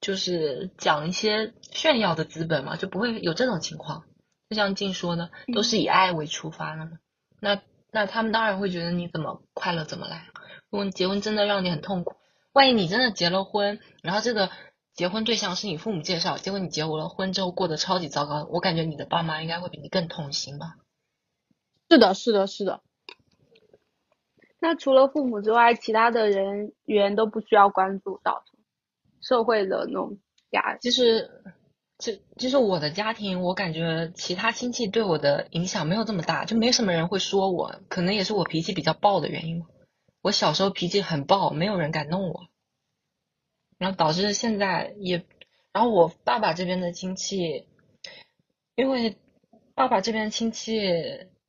就是讲一些炫耀的资本嘛，就不会有这种情况。就像静说的，都是以爱为出发的嘛。那那他们当然会觉得你怎么快乐怎么来。如果你结婚真的让你很痛苦，万一你真的结了婚，然后这个结婚对象是你父母介绍，结果你结了婚之后过得超级糟糕，我感觉你的爸妈应该会比你更痛心吧。是的，是的，是的。那除了父母之外，其他的人员都不需要关注到社会的那种压力。其实，就就是我的家庭，我感觉其他亲戚对我的影响没有这么大，就没什么人会说我，可能也是我脾气比较暴的原因吧。我小时候脾气很暴，没有人敢弄我，然后导致现在也，然后我爸爸这边的亲戚，因为爸爸这边亲戚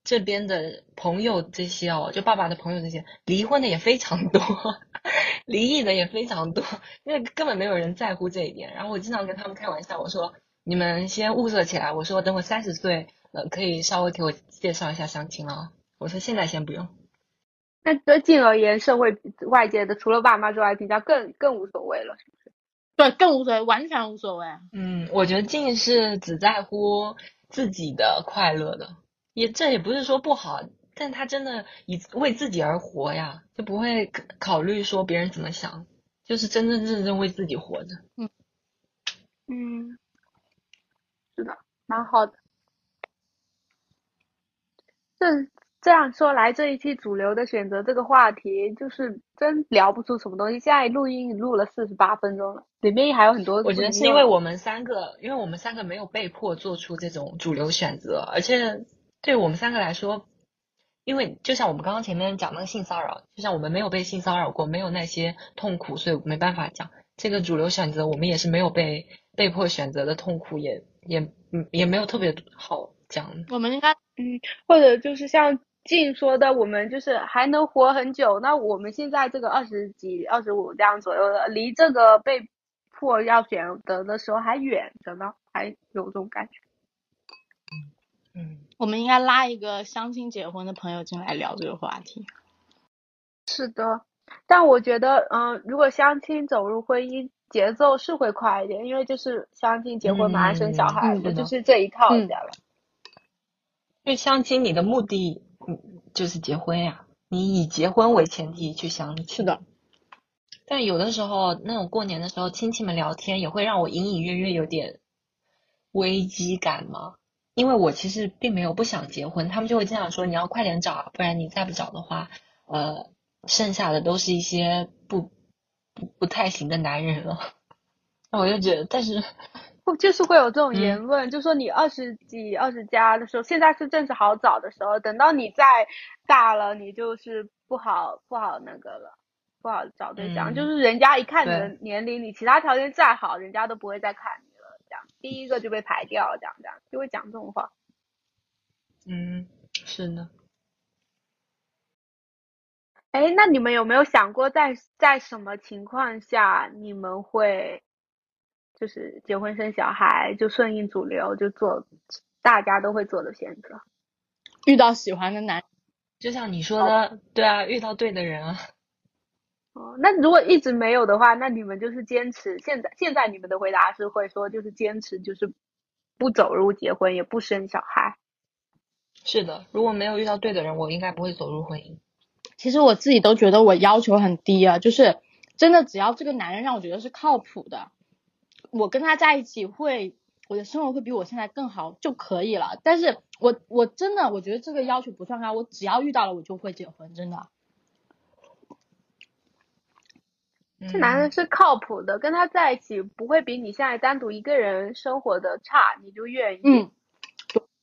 这边的朋友这些哦，就爸爸的朋友这些离婚的也非常多，[LAUGHS] 离异的也非常多，因为根本没有人在乎这一点。然后我经常跟他们开玩笑，我说你们先物色起来，我说等我三十岁了，可以稍微给我介绍一下相亲了。我说现在先不用。那对静而言，社会外界的除了爸妈之外，比较更更无所谓了，是不是？对，更无所谓，完全无所谓。嗯，我觉得静是只在乎自己的快乐的，也这也不是说不好，但他真的以为自己而活呀，就不会考虑说别人怎么想，就是真真正正为自己活着。嗯嗯，蛮好的。这这样说来，这一期主流的选择这个话题，就是真聊不出什么东西。现在录音录了四十八分钟了，里面还有很多。我觉得是因为我们三个，因为我们三个没有被迫做出这种主流选择，而且对我们三个来说，因为就像我们刚刚前面讲那个性骚扰，就像我们没有被性骚扰过，没有那些痛苦，所以没办法讲这个主流选择。我们也是没有被被迫选择的痛苦，也也嗯也没有特别好讲。我们应该嗯，或者就是像。静说的，我们就是还能活很久。那我们现在这个二十几、二十五这样左右的，离这个被迫要选择的时候还远着呢，还有这种感觉。嗯，我们应该拉一个相亲结婚的朋友进来聊这个话题。是的，但我觉得，嗯、呃，如果相亲走入婚姻，节奏是会快一点，因为就是相亲结婚马上生小孩，嗯、就是这一套下来。因为相亲，你的目的。嗯，就是结婚呀，你以结婚为前提去相亲。是的，但有的时候那种过年的时候，亲戚们聊天也会让我隐隐约约有点危机感嘛。因为我其实并没有不想结婚，他们就会经常说你要快点找，不然你再不找的话，呃，剩下的都是一些不不不太行的男人了。那我就觉得，但是 [LAUGHS] 不。就是会有这种言论，嗯、就说你二十几、二十加的时候，现在是正是好找的时候，等到你再大了，你就是不好不好那个了，不好找对象。嗯、就是人家一看你的年龄，你其他条件再好，人家都不会再看你了。这样，第一个就被排掉，这样这样就会讲这种话。嗯，是的。哎，那你们有没有想过在，在在什么情况下你们会？就是结婚生小孩，就顺应主流，就做大家都会做的选择。遇到喜欢的男，就像你说的，对啊，遇到对的人啊。[LAUGHS] 哦，那如果一直没有的话，那你们就是坚持。现在现在你们的回答是会说，就是坚持，就是不走入结婚，也不生小孩。是的，如果没有遇到对的人，我应该不会走入婚姻。其实我自己都觉得我要求很低啊，就是真的只要这个男人让我觉得是靠谱的，我跟他在一起会，我的生活会比我现在更好就可以了。但是我我真的我觉得这个要求不算高，我只要遇到了我就会结婚，真的。这男人是靠谱的，跟他在一起不会比你现在单独一个人生活的差，你就愿意。嗯。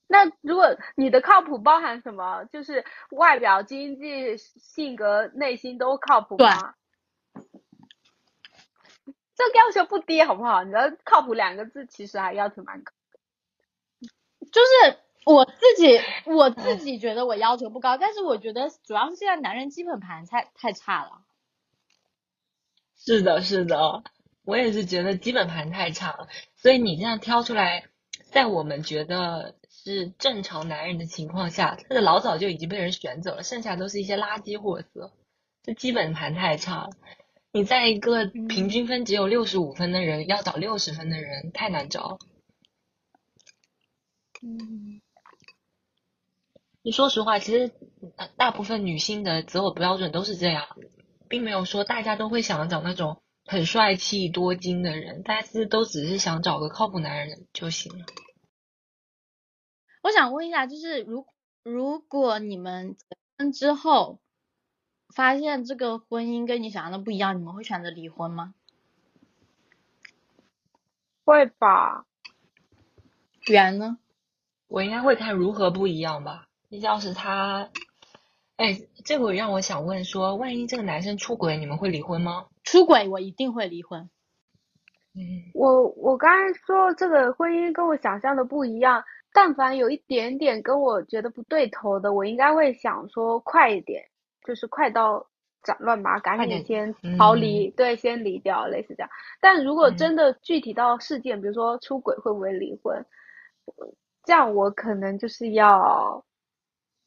那如果你的靠谱包含什么？就是外表、经济、性格、内心都靠谱吗？这个要求不低，好不好？你的“靠谱”两个字其实还要求蛮高。就是我自己，我自己觉得我要求不高，但是我觉得主要是现在男人基本盘太太差了。是的，是的，我也是觉得基本盘太差了，所以你这样挑出来，在我们觉得是正常男人的情况下，他的老早就已经被人选走了，剩下都是一些垃圾货色，这基本盘太差了。你在一个平均分只有六十五分的人要找六十分的人，太难找。嗯，你说实话，其实大部分女性的择偶标准都是这样。并没有说大家都会想找那种很帅气多金的人，大家其实都只是想找个靠谱男人就行了。我想问一下，就是如如果你们结婚之后发现这个婚姻跟你想象的不一样，你们会选择离婚吗？会吧。圆呢？我应该会看如何不一样吧。要是他。哎，这个让我想问说，万一这个男生出轨，你们会离婚吗？出轨，我一定会离婚。嗯，我我刚才说这个婚姻跟我想象的不一样，但凡有一点点跟我觉得不对头的，我应该会想说快一点，就是快刀斩乱麻，赶紧先逃离，对，先离掉，类似这样。但如果真的具体到事件，比如说出轨会不会离婚，这样我可能就是要。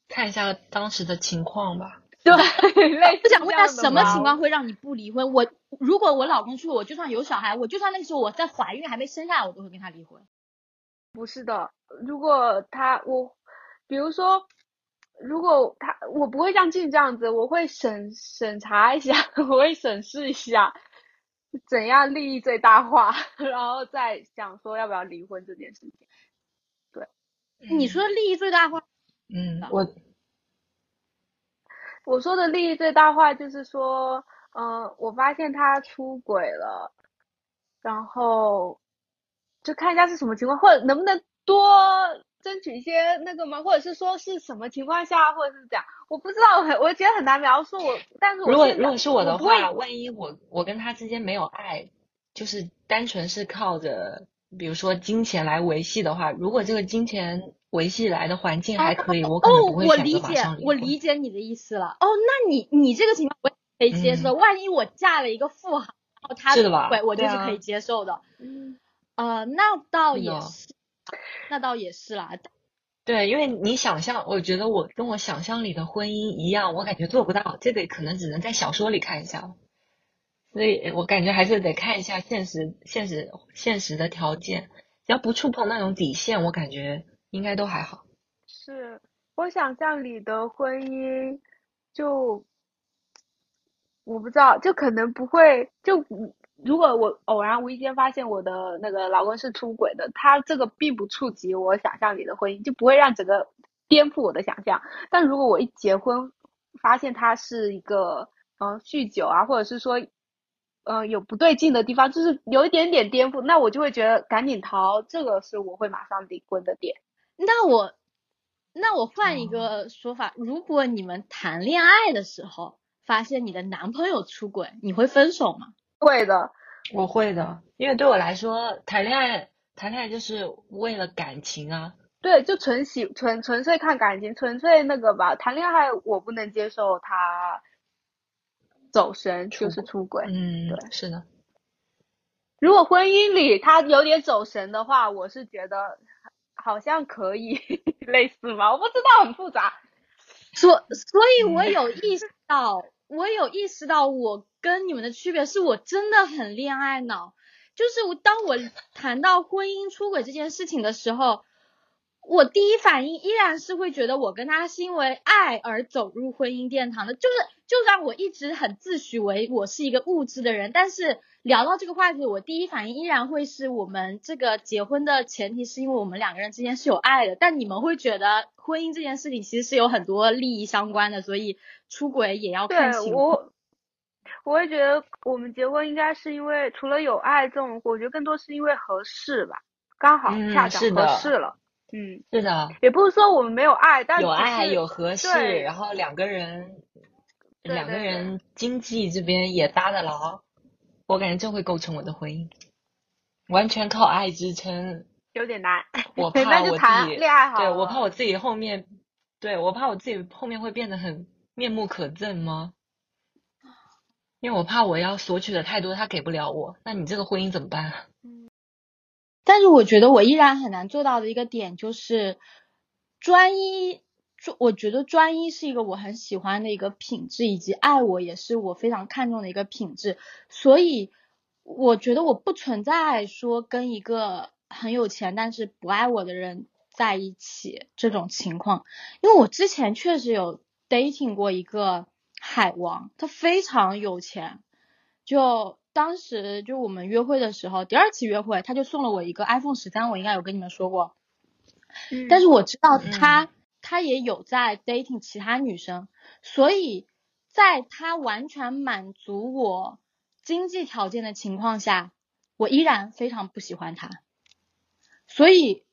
看一下当时的情况吧。对，我想问他什么情况会让你不离婚？我如果我老公出我就算有小孩，我就算那个时候我在怀孕还没生下来，我都会跟他离婚。不是的，如果他我，比如说，如果他我不会像静这样子，我会审审查一下，[LAUGHS] 我会审视一下怎样利益最大化，[LAUGHS] 然后再想说要不要离婚这件事情。对，你说利益最大化。嗯，我我说的利益最大化就是说，嗯，我发现他出轨了，然后就看一下是什么情况，或者能不能多争取一些那个吗？或者是说是什么情况下，或者是这样，我不知道，很我觉得很难描述。我但是如果如果是我的话，万一我我跟他之间没有爱，就是单纯是靠着比如说金钱来维系的话，如果这个金钱。维系来的环境还可以，我可能不会选择马上离婚。我理解你的意思了。哦，那你你这个情况我可以接受。万一我嫁了一个富豪，然后他对，我就是可以接受的。嗯，呃，那倒也是，那倒也是啦。对，因为你想象，我觉得我跟我想象里的婚姻一样，我感觉做不到。这个可能只能在小说里看一下，所以我感觉还是得看一下现实、现实、现实的条件。只要不触碰那种底线，我感觉。应该都还好，是我想象里的婚姻，就我不知道，就可能不会就如果我偶然无意间发现我的那个老公是出轨的，他这个并不触及我想象里的婚姻，就不会让整个颠覆我的想象。但如果我一结婚，发现他是一个嗯酗酒啊，或者是说嗯有不对劲的地方，就是有一点点颠覆，那我就会觉得赶紧逃，这个是我会马上离婚的点。那我，那我换一个说法，如果你们谈恋爱的时候发现你的男朋友出轨，你会分手吗？会的，我会的，因为对我来说，谈恋爱谈恋爱就是为了感情啊。对，就纯喜纯纯粹看感情，纯粹那个吧。谈恋爱我不能接受他走神，就是出轨。嗯，对，是的。如果婚姻里他有点走神的话，我是觉得。好像可以 [LAUGHS] 类似吗？我不知道，很复杂。所所以，我有意识到，我有意识到，我跟你们的区别是我真的很恋爱脑。就是我当我谈到婚姻出轨这件事情的时候。我第一反应依然是会觉得我跟他是因为爱而走入婚姻殿堂的，就是就算我一直很自诩为我是一个物质的人，但是聊到这个话题，我第一反应依然会是我们这个结婚的前提是因为我们两个人之间是有爱的，但你们会觉得婚姻这件事情其实是有很多利益相关的，所以出轨也要看情况。我我会觉得我们结婚应该是因为除了有爱这种，我觉得更多是因为合适吧，刚好恰巧合适了。嗯，是的，也不是说我们没有爱，但有爱有合适，然后两个人两个人经济这边也搭得牢，我感觉这会构成我的婚姻，完全靠爱支撑，有点难。我 [LAUGHS] 怕我自己，恋爱好，对我怕我自己后面，对我怕我自己后面会变得很面目可憎吗？因为我怕我要索取的太多，他给不了我，那你这个婚姻怎么办？但是我觉得我依然很难做到的一个点就是专一，就我觉得专一是一个我很喜欢的一个品质，以及爱我也是我非常看重的一个品质。所以我觉得我不存在说跟一个很有钱但是不爱我的人在一起这种情况，因为我之前确实有 dating 过一个海王，他非常有钱，就。当时就我们约会的时候，第二次约会，他就送了我一个 iPhone 十三，我应该有跟你们说过。嗯。但是我知道他，他也有在 dating 其他女生，所以在他完全满足我经济条件的情况下，我依然非常不喜欢他。所以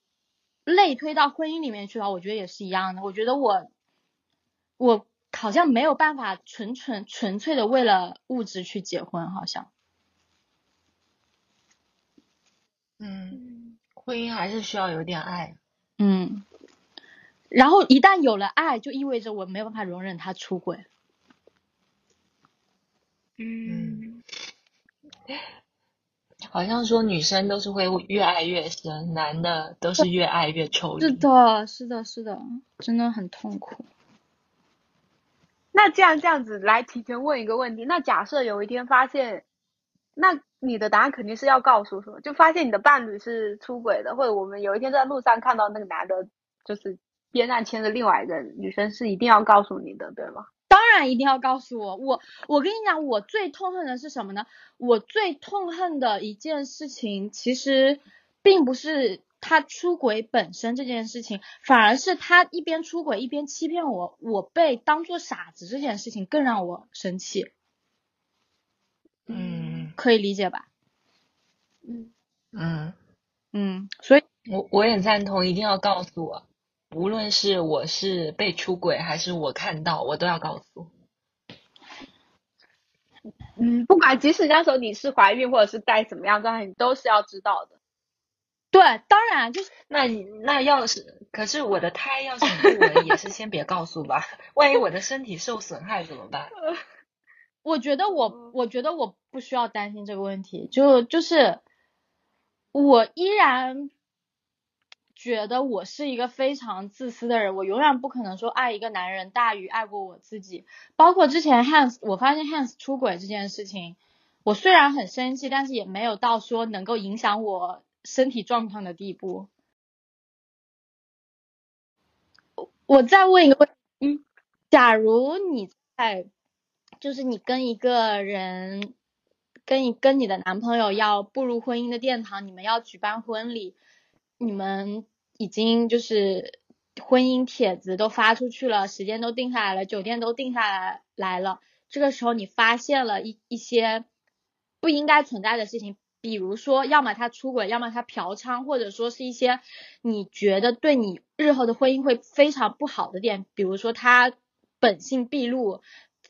类推到婚姻里面去的话，我觉得也是一样的。我觉得我，我好像没有办法纯纯纯粹的为了物质去结婚，好像。嗯，婚姻还是需要有点爱。嗯，然后一旦有了爱，就意味着我没有办法容忍他出轨。嗯，好像说女生都是会越爱越深，男的都是越爱越抽离。是的，是的，是的，真的很痛苦。那这样这样子来提前问一个问题，那假设有一天发现，那。你的答案肯定是要告诉说，就发现你的伴侣是出轨的，或者我们有一天在路上看到那个男的，就是边上牵着另外一个女生，是一定要告诉你的，对吗？当然一定要告诉我。我我跟你讲，我最痛恨的是什么呢？我最痛恨的一件事情，其实并不是他出轨本身这件事情，反而是他一边出轨一边欺骗我，我被当做傻子这件事情更让我生气。嗯。可以理解吧？嗯嗯嗯，所以我我也赞同，一定要告诉我，无论是我是被出轨，还是我看到，我都要告诉。嗯，不管即使那时候你是怀孕或者是带什么样状态，你都是要知道的。对，当然就是那你那要是，可是我的胎要是不稳，也是先别告诉吧，[LAUGHS] 万一我的身体受损害怎么办？[LAUGHS] 我觉得我，我觉得我不需要担心这个问题，就就是我依然觉得我是一个非常自私的人，我永远不可能说爱一个男人大于爱过我自己。包括之前 Hans，我发现 Hans 出轨这件事情，我虽然很生气，但是也没有到说能够影响我身体状况的地步。我再问一个问题，嗯，假如你在。就是你跟一个人，跟你跟你的男朋友要步入婚姻的殿堂，你们要举办婚礼，你们已经就是婚姻帖子都发出去了，时间都定下来了，酒店都定下来来了。这个时候你发现了一一些不应该存在的事情，比如说要么他出轨，要么他嫖娼，或者说是一些你觉得对你日后的婚姻会非常不好的点，比如说他本性毕露。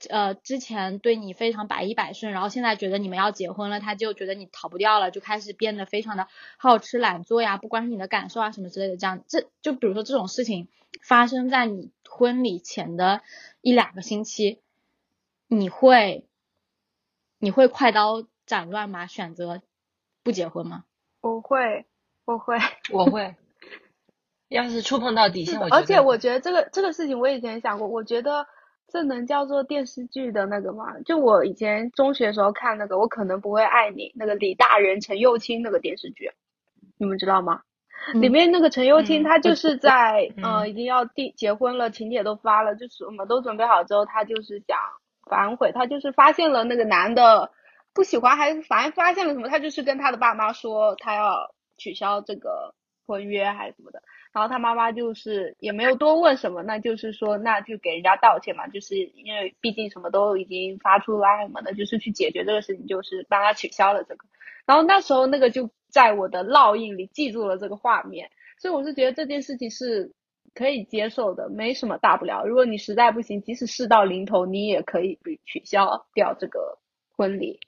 呃，之前对你非常百依百顺，然后现在觉得你们要结婚了，他就觉得你逃不掉了，就开始变得非常的好吃懒做呀，不关心你的感受啊什么之类的。这样，这就比如说这种事情发生在你婚礼前的一两个星期，你会你会快刀斩乱麻选择不结婚吗？我会，我会，我会。要是触碰到底线，是的我觉得而且我觉得这个这个事情我以前想过，我觉得这能叫做电视剧的那个吗？就我以前中学时候看那个《我可能不会爱你》，那个李大人、陈幼卿那个电视剧，你们知道吗？嗯里面那个陈幼卿，嗯她就是在、嗯呃已经要订结婚了，请帖都发了，就是我们都准备好之后，他就是想反悔，他就是发现了那个男的不喜欢，还是反正发现了什么，他就是跟他的爸妈说，他要取消这个婚约还是什么的。然后他妈妈就是也没有多问什么，那就是说那就给人家道歉嘛，就是因为毕竟什么都已经发出来什么的，就是去解决这个事情，就是帮他取消了这个。然后那时候那个就在我的烙印里记住了这个画面，所以我是觉得这件事情是可以接受的，没什么大不了。如果你实在不行，即使事到临头，你也可以取消掉这个婚礼。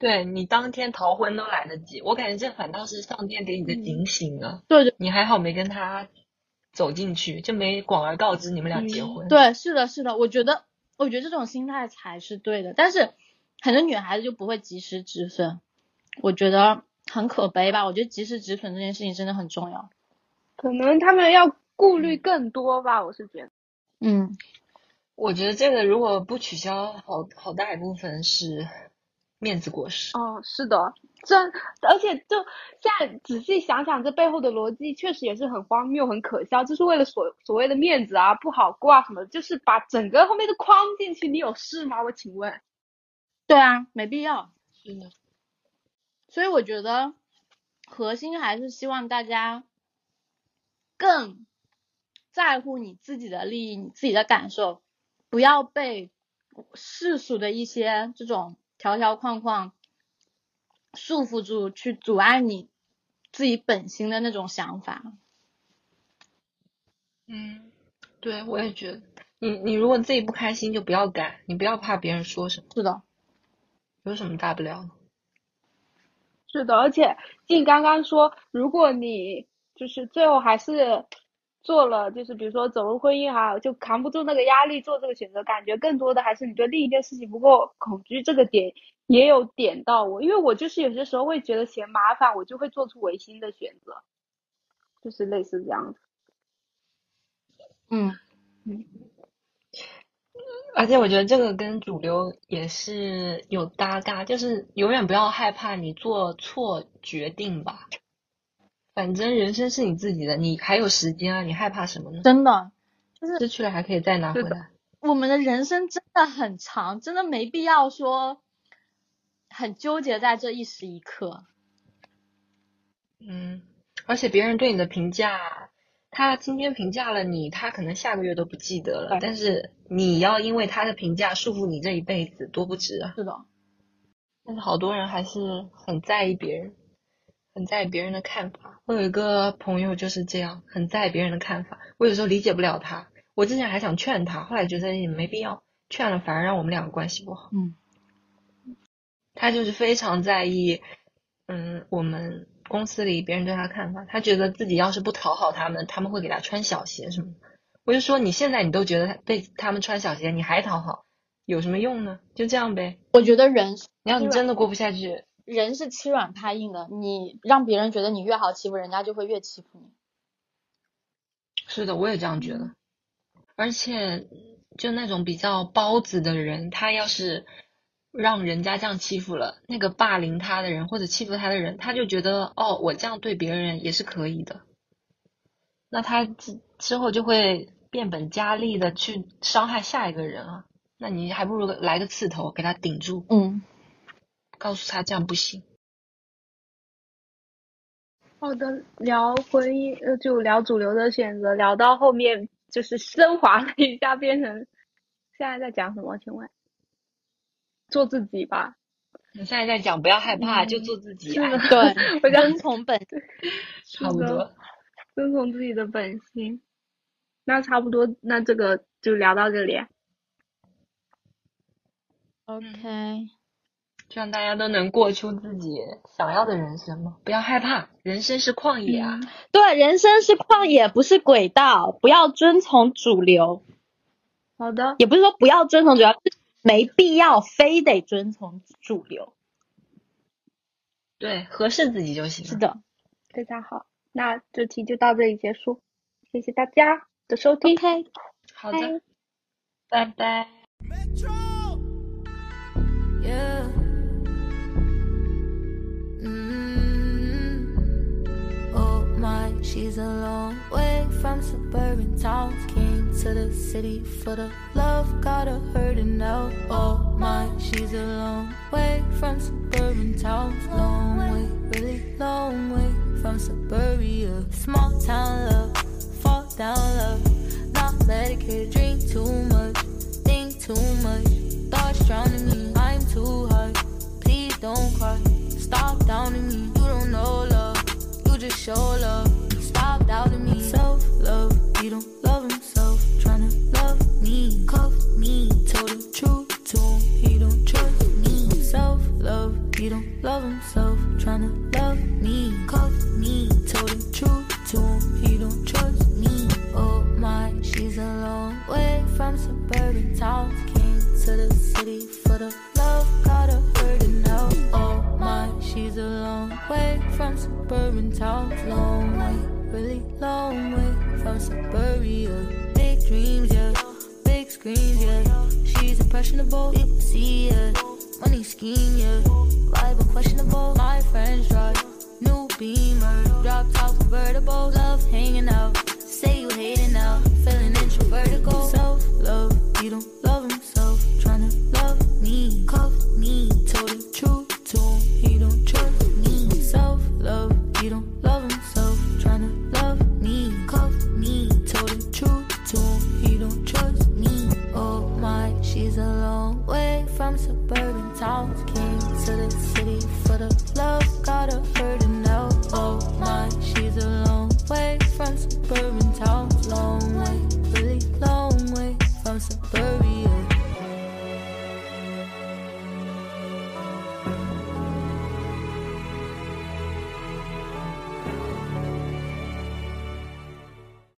对你当天逃婚都来得及，我感觉这反倒是上天给你的警醒啊！对对你还好没跟他走进去，就没广而告之你们俩结婚。对，是的，是的，我觉得，我觉得这种心态才是对的。但是很多女孩子就不会及时止损，我觉得很可悲吧。我觉得及时止损这件事情真的很重要。可能他们要顾虑更多吧，我是觉得。嗯，我觉得这个如果不取消，好好大一部分是面子过失。哦，是的，这，而且就现在仔细想想，这背后的逻辑确实也是很荒谬、很可笑，就是为了所所谓的面子啊、不好过啊什么，就是把整个后面都框进去。你有事吗？我请问。对啊，没必要。是的，所以我觉得核心还是希望大家更在乎你自己的利益、你自己的感受，不要被世俗的一些这种条条框框束缚住，去阻碍你自己本心的那种想法。嗯，对，我也觉得，你你如果自己不开心，就不要改，你不要怕别人说什么，是的，有什么大不了的？是的，而且静刚刚说，如果你就是最后还是做了，就是比如说走入婚姻哈，就扛不住那个压力做这个选择，感觉更多的还是你对另一件事情不够恐惧，这个点也有点到我，因为我就是有些时候会觉得嫌麻烦，我就会做出违心的选择，就是类似这样子。嗯，而且我觉得这个跟主流也是有搭嘎，就是永远不要害怕你做错决定吧。反正人生是你自己的，你还有时间啊，你害怕什么呢？真的，就是失去了还可以再拿回来。我们的人生真的很长，真的没必要说很纠结在这一时一刻。嗯，而且别人对你的评价，他今天评价了你，他可能下个月都不记得了。但是你要因为他的评价束缚你这一辈子，多不值啊！是的，但是好多人还是很在意别人，很在意别人的看法。我有一个朋友就是这样，很在意别人的看法。我有时候理解不了他，我之前还想劝他，后来觉得也没必要，劝了反而让我们两个关系不好。嗯，他就是非常在意，嗯，我们公司里别人对他看法。他觉得自己要是不讨好他们，他们会给他穿小鞋什么的。我就说你现在你都觉得被他们穿小鞋，你还讨好，有什么用呢？就这样呗。我觉得人你要是真的过不下去，人是欺软怕硬的，你让别人觉得你越好欺负，人家就会越欺负你。是的，我也这样觉得。而且，就那种比较包子的人，他要是让人家这样欺负了，那个霸凌他的人或者欺负他的人，他就觉得哦，我这样对别人也是可以的。那他之之后就会变本加厉的去伤害下一个人啊。那你还不如来个刺头给他顶住，嗯，告诉他这样不行。好的，聊婚姻，呃，就聊主流的选择，聊到后面就是升华了一下，变成现在在讲什么？请问，做自己吧。你现在在讲不要害怕，嗯就做自己，是的哎对，[LAUGHS] 我想遵从本差不多。遵从自己的本心。那差不多，那这个就聊到这里。OK，希望大家都能过出自己想要的人生嘛，不要害怕，人生是旷野啊。对，人生是旷野，不是轨道，不要遵从主流，好的，也不是说不要遵从主流，是没必要非得遵从主流。对，合适自己就行。是的，非常好。那这期就到这里结束，谢谢大家的收听。OK，好的，拜拜。Yeah. She's a long way from suburban towns. Came to the city for the love, got her hurting now. Oh my, she's a long way from suburban towns. Long way, really long way from suburbia. Small town love, fall down love. Not medicated, drink too much, think too much. Thoughts drowning me, I'm too high. Please don't cry, stop downing me. You don't know love, you just show love. Doubting me. Self love, he don't love himself. Tryna love me, cuff me. Told the truth to him, he don't trust me. Self love, he don't love himself. Tryna love me, cuff me. Told the truth to him, he don't trust me. Oh my, she's a long way from suburban towns. Came to the city for the love, got her hurting now. Oh my, she's a long way from suburban towns. Long way, really long way from suburbia. Big dreams, yeah, big screens, yeah. She's impressionable, you can see, yeah. Money scheme, yeah. Vibe unquestionable. My friends drive new beamer, drop top convertible. Love hanging out. Say you hating now, feeling introverted. Go self love, he don't talking to the city for the love. Gotta hurting to. Oh my, she's a long way from suburban town.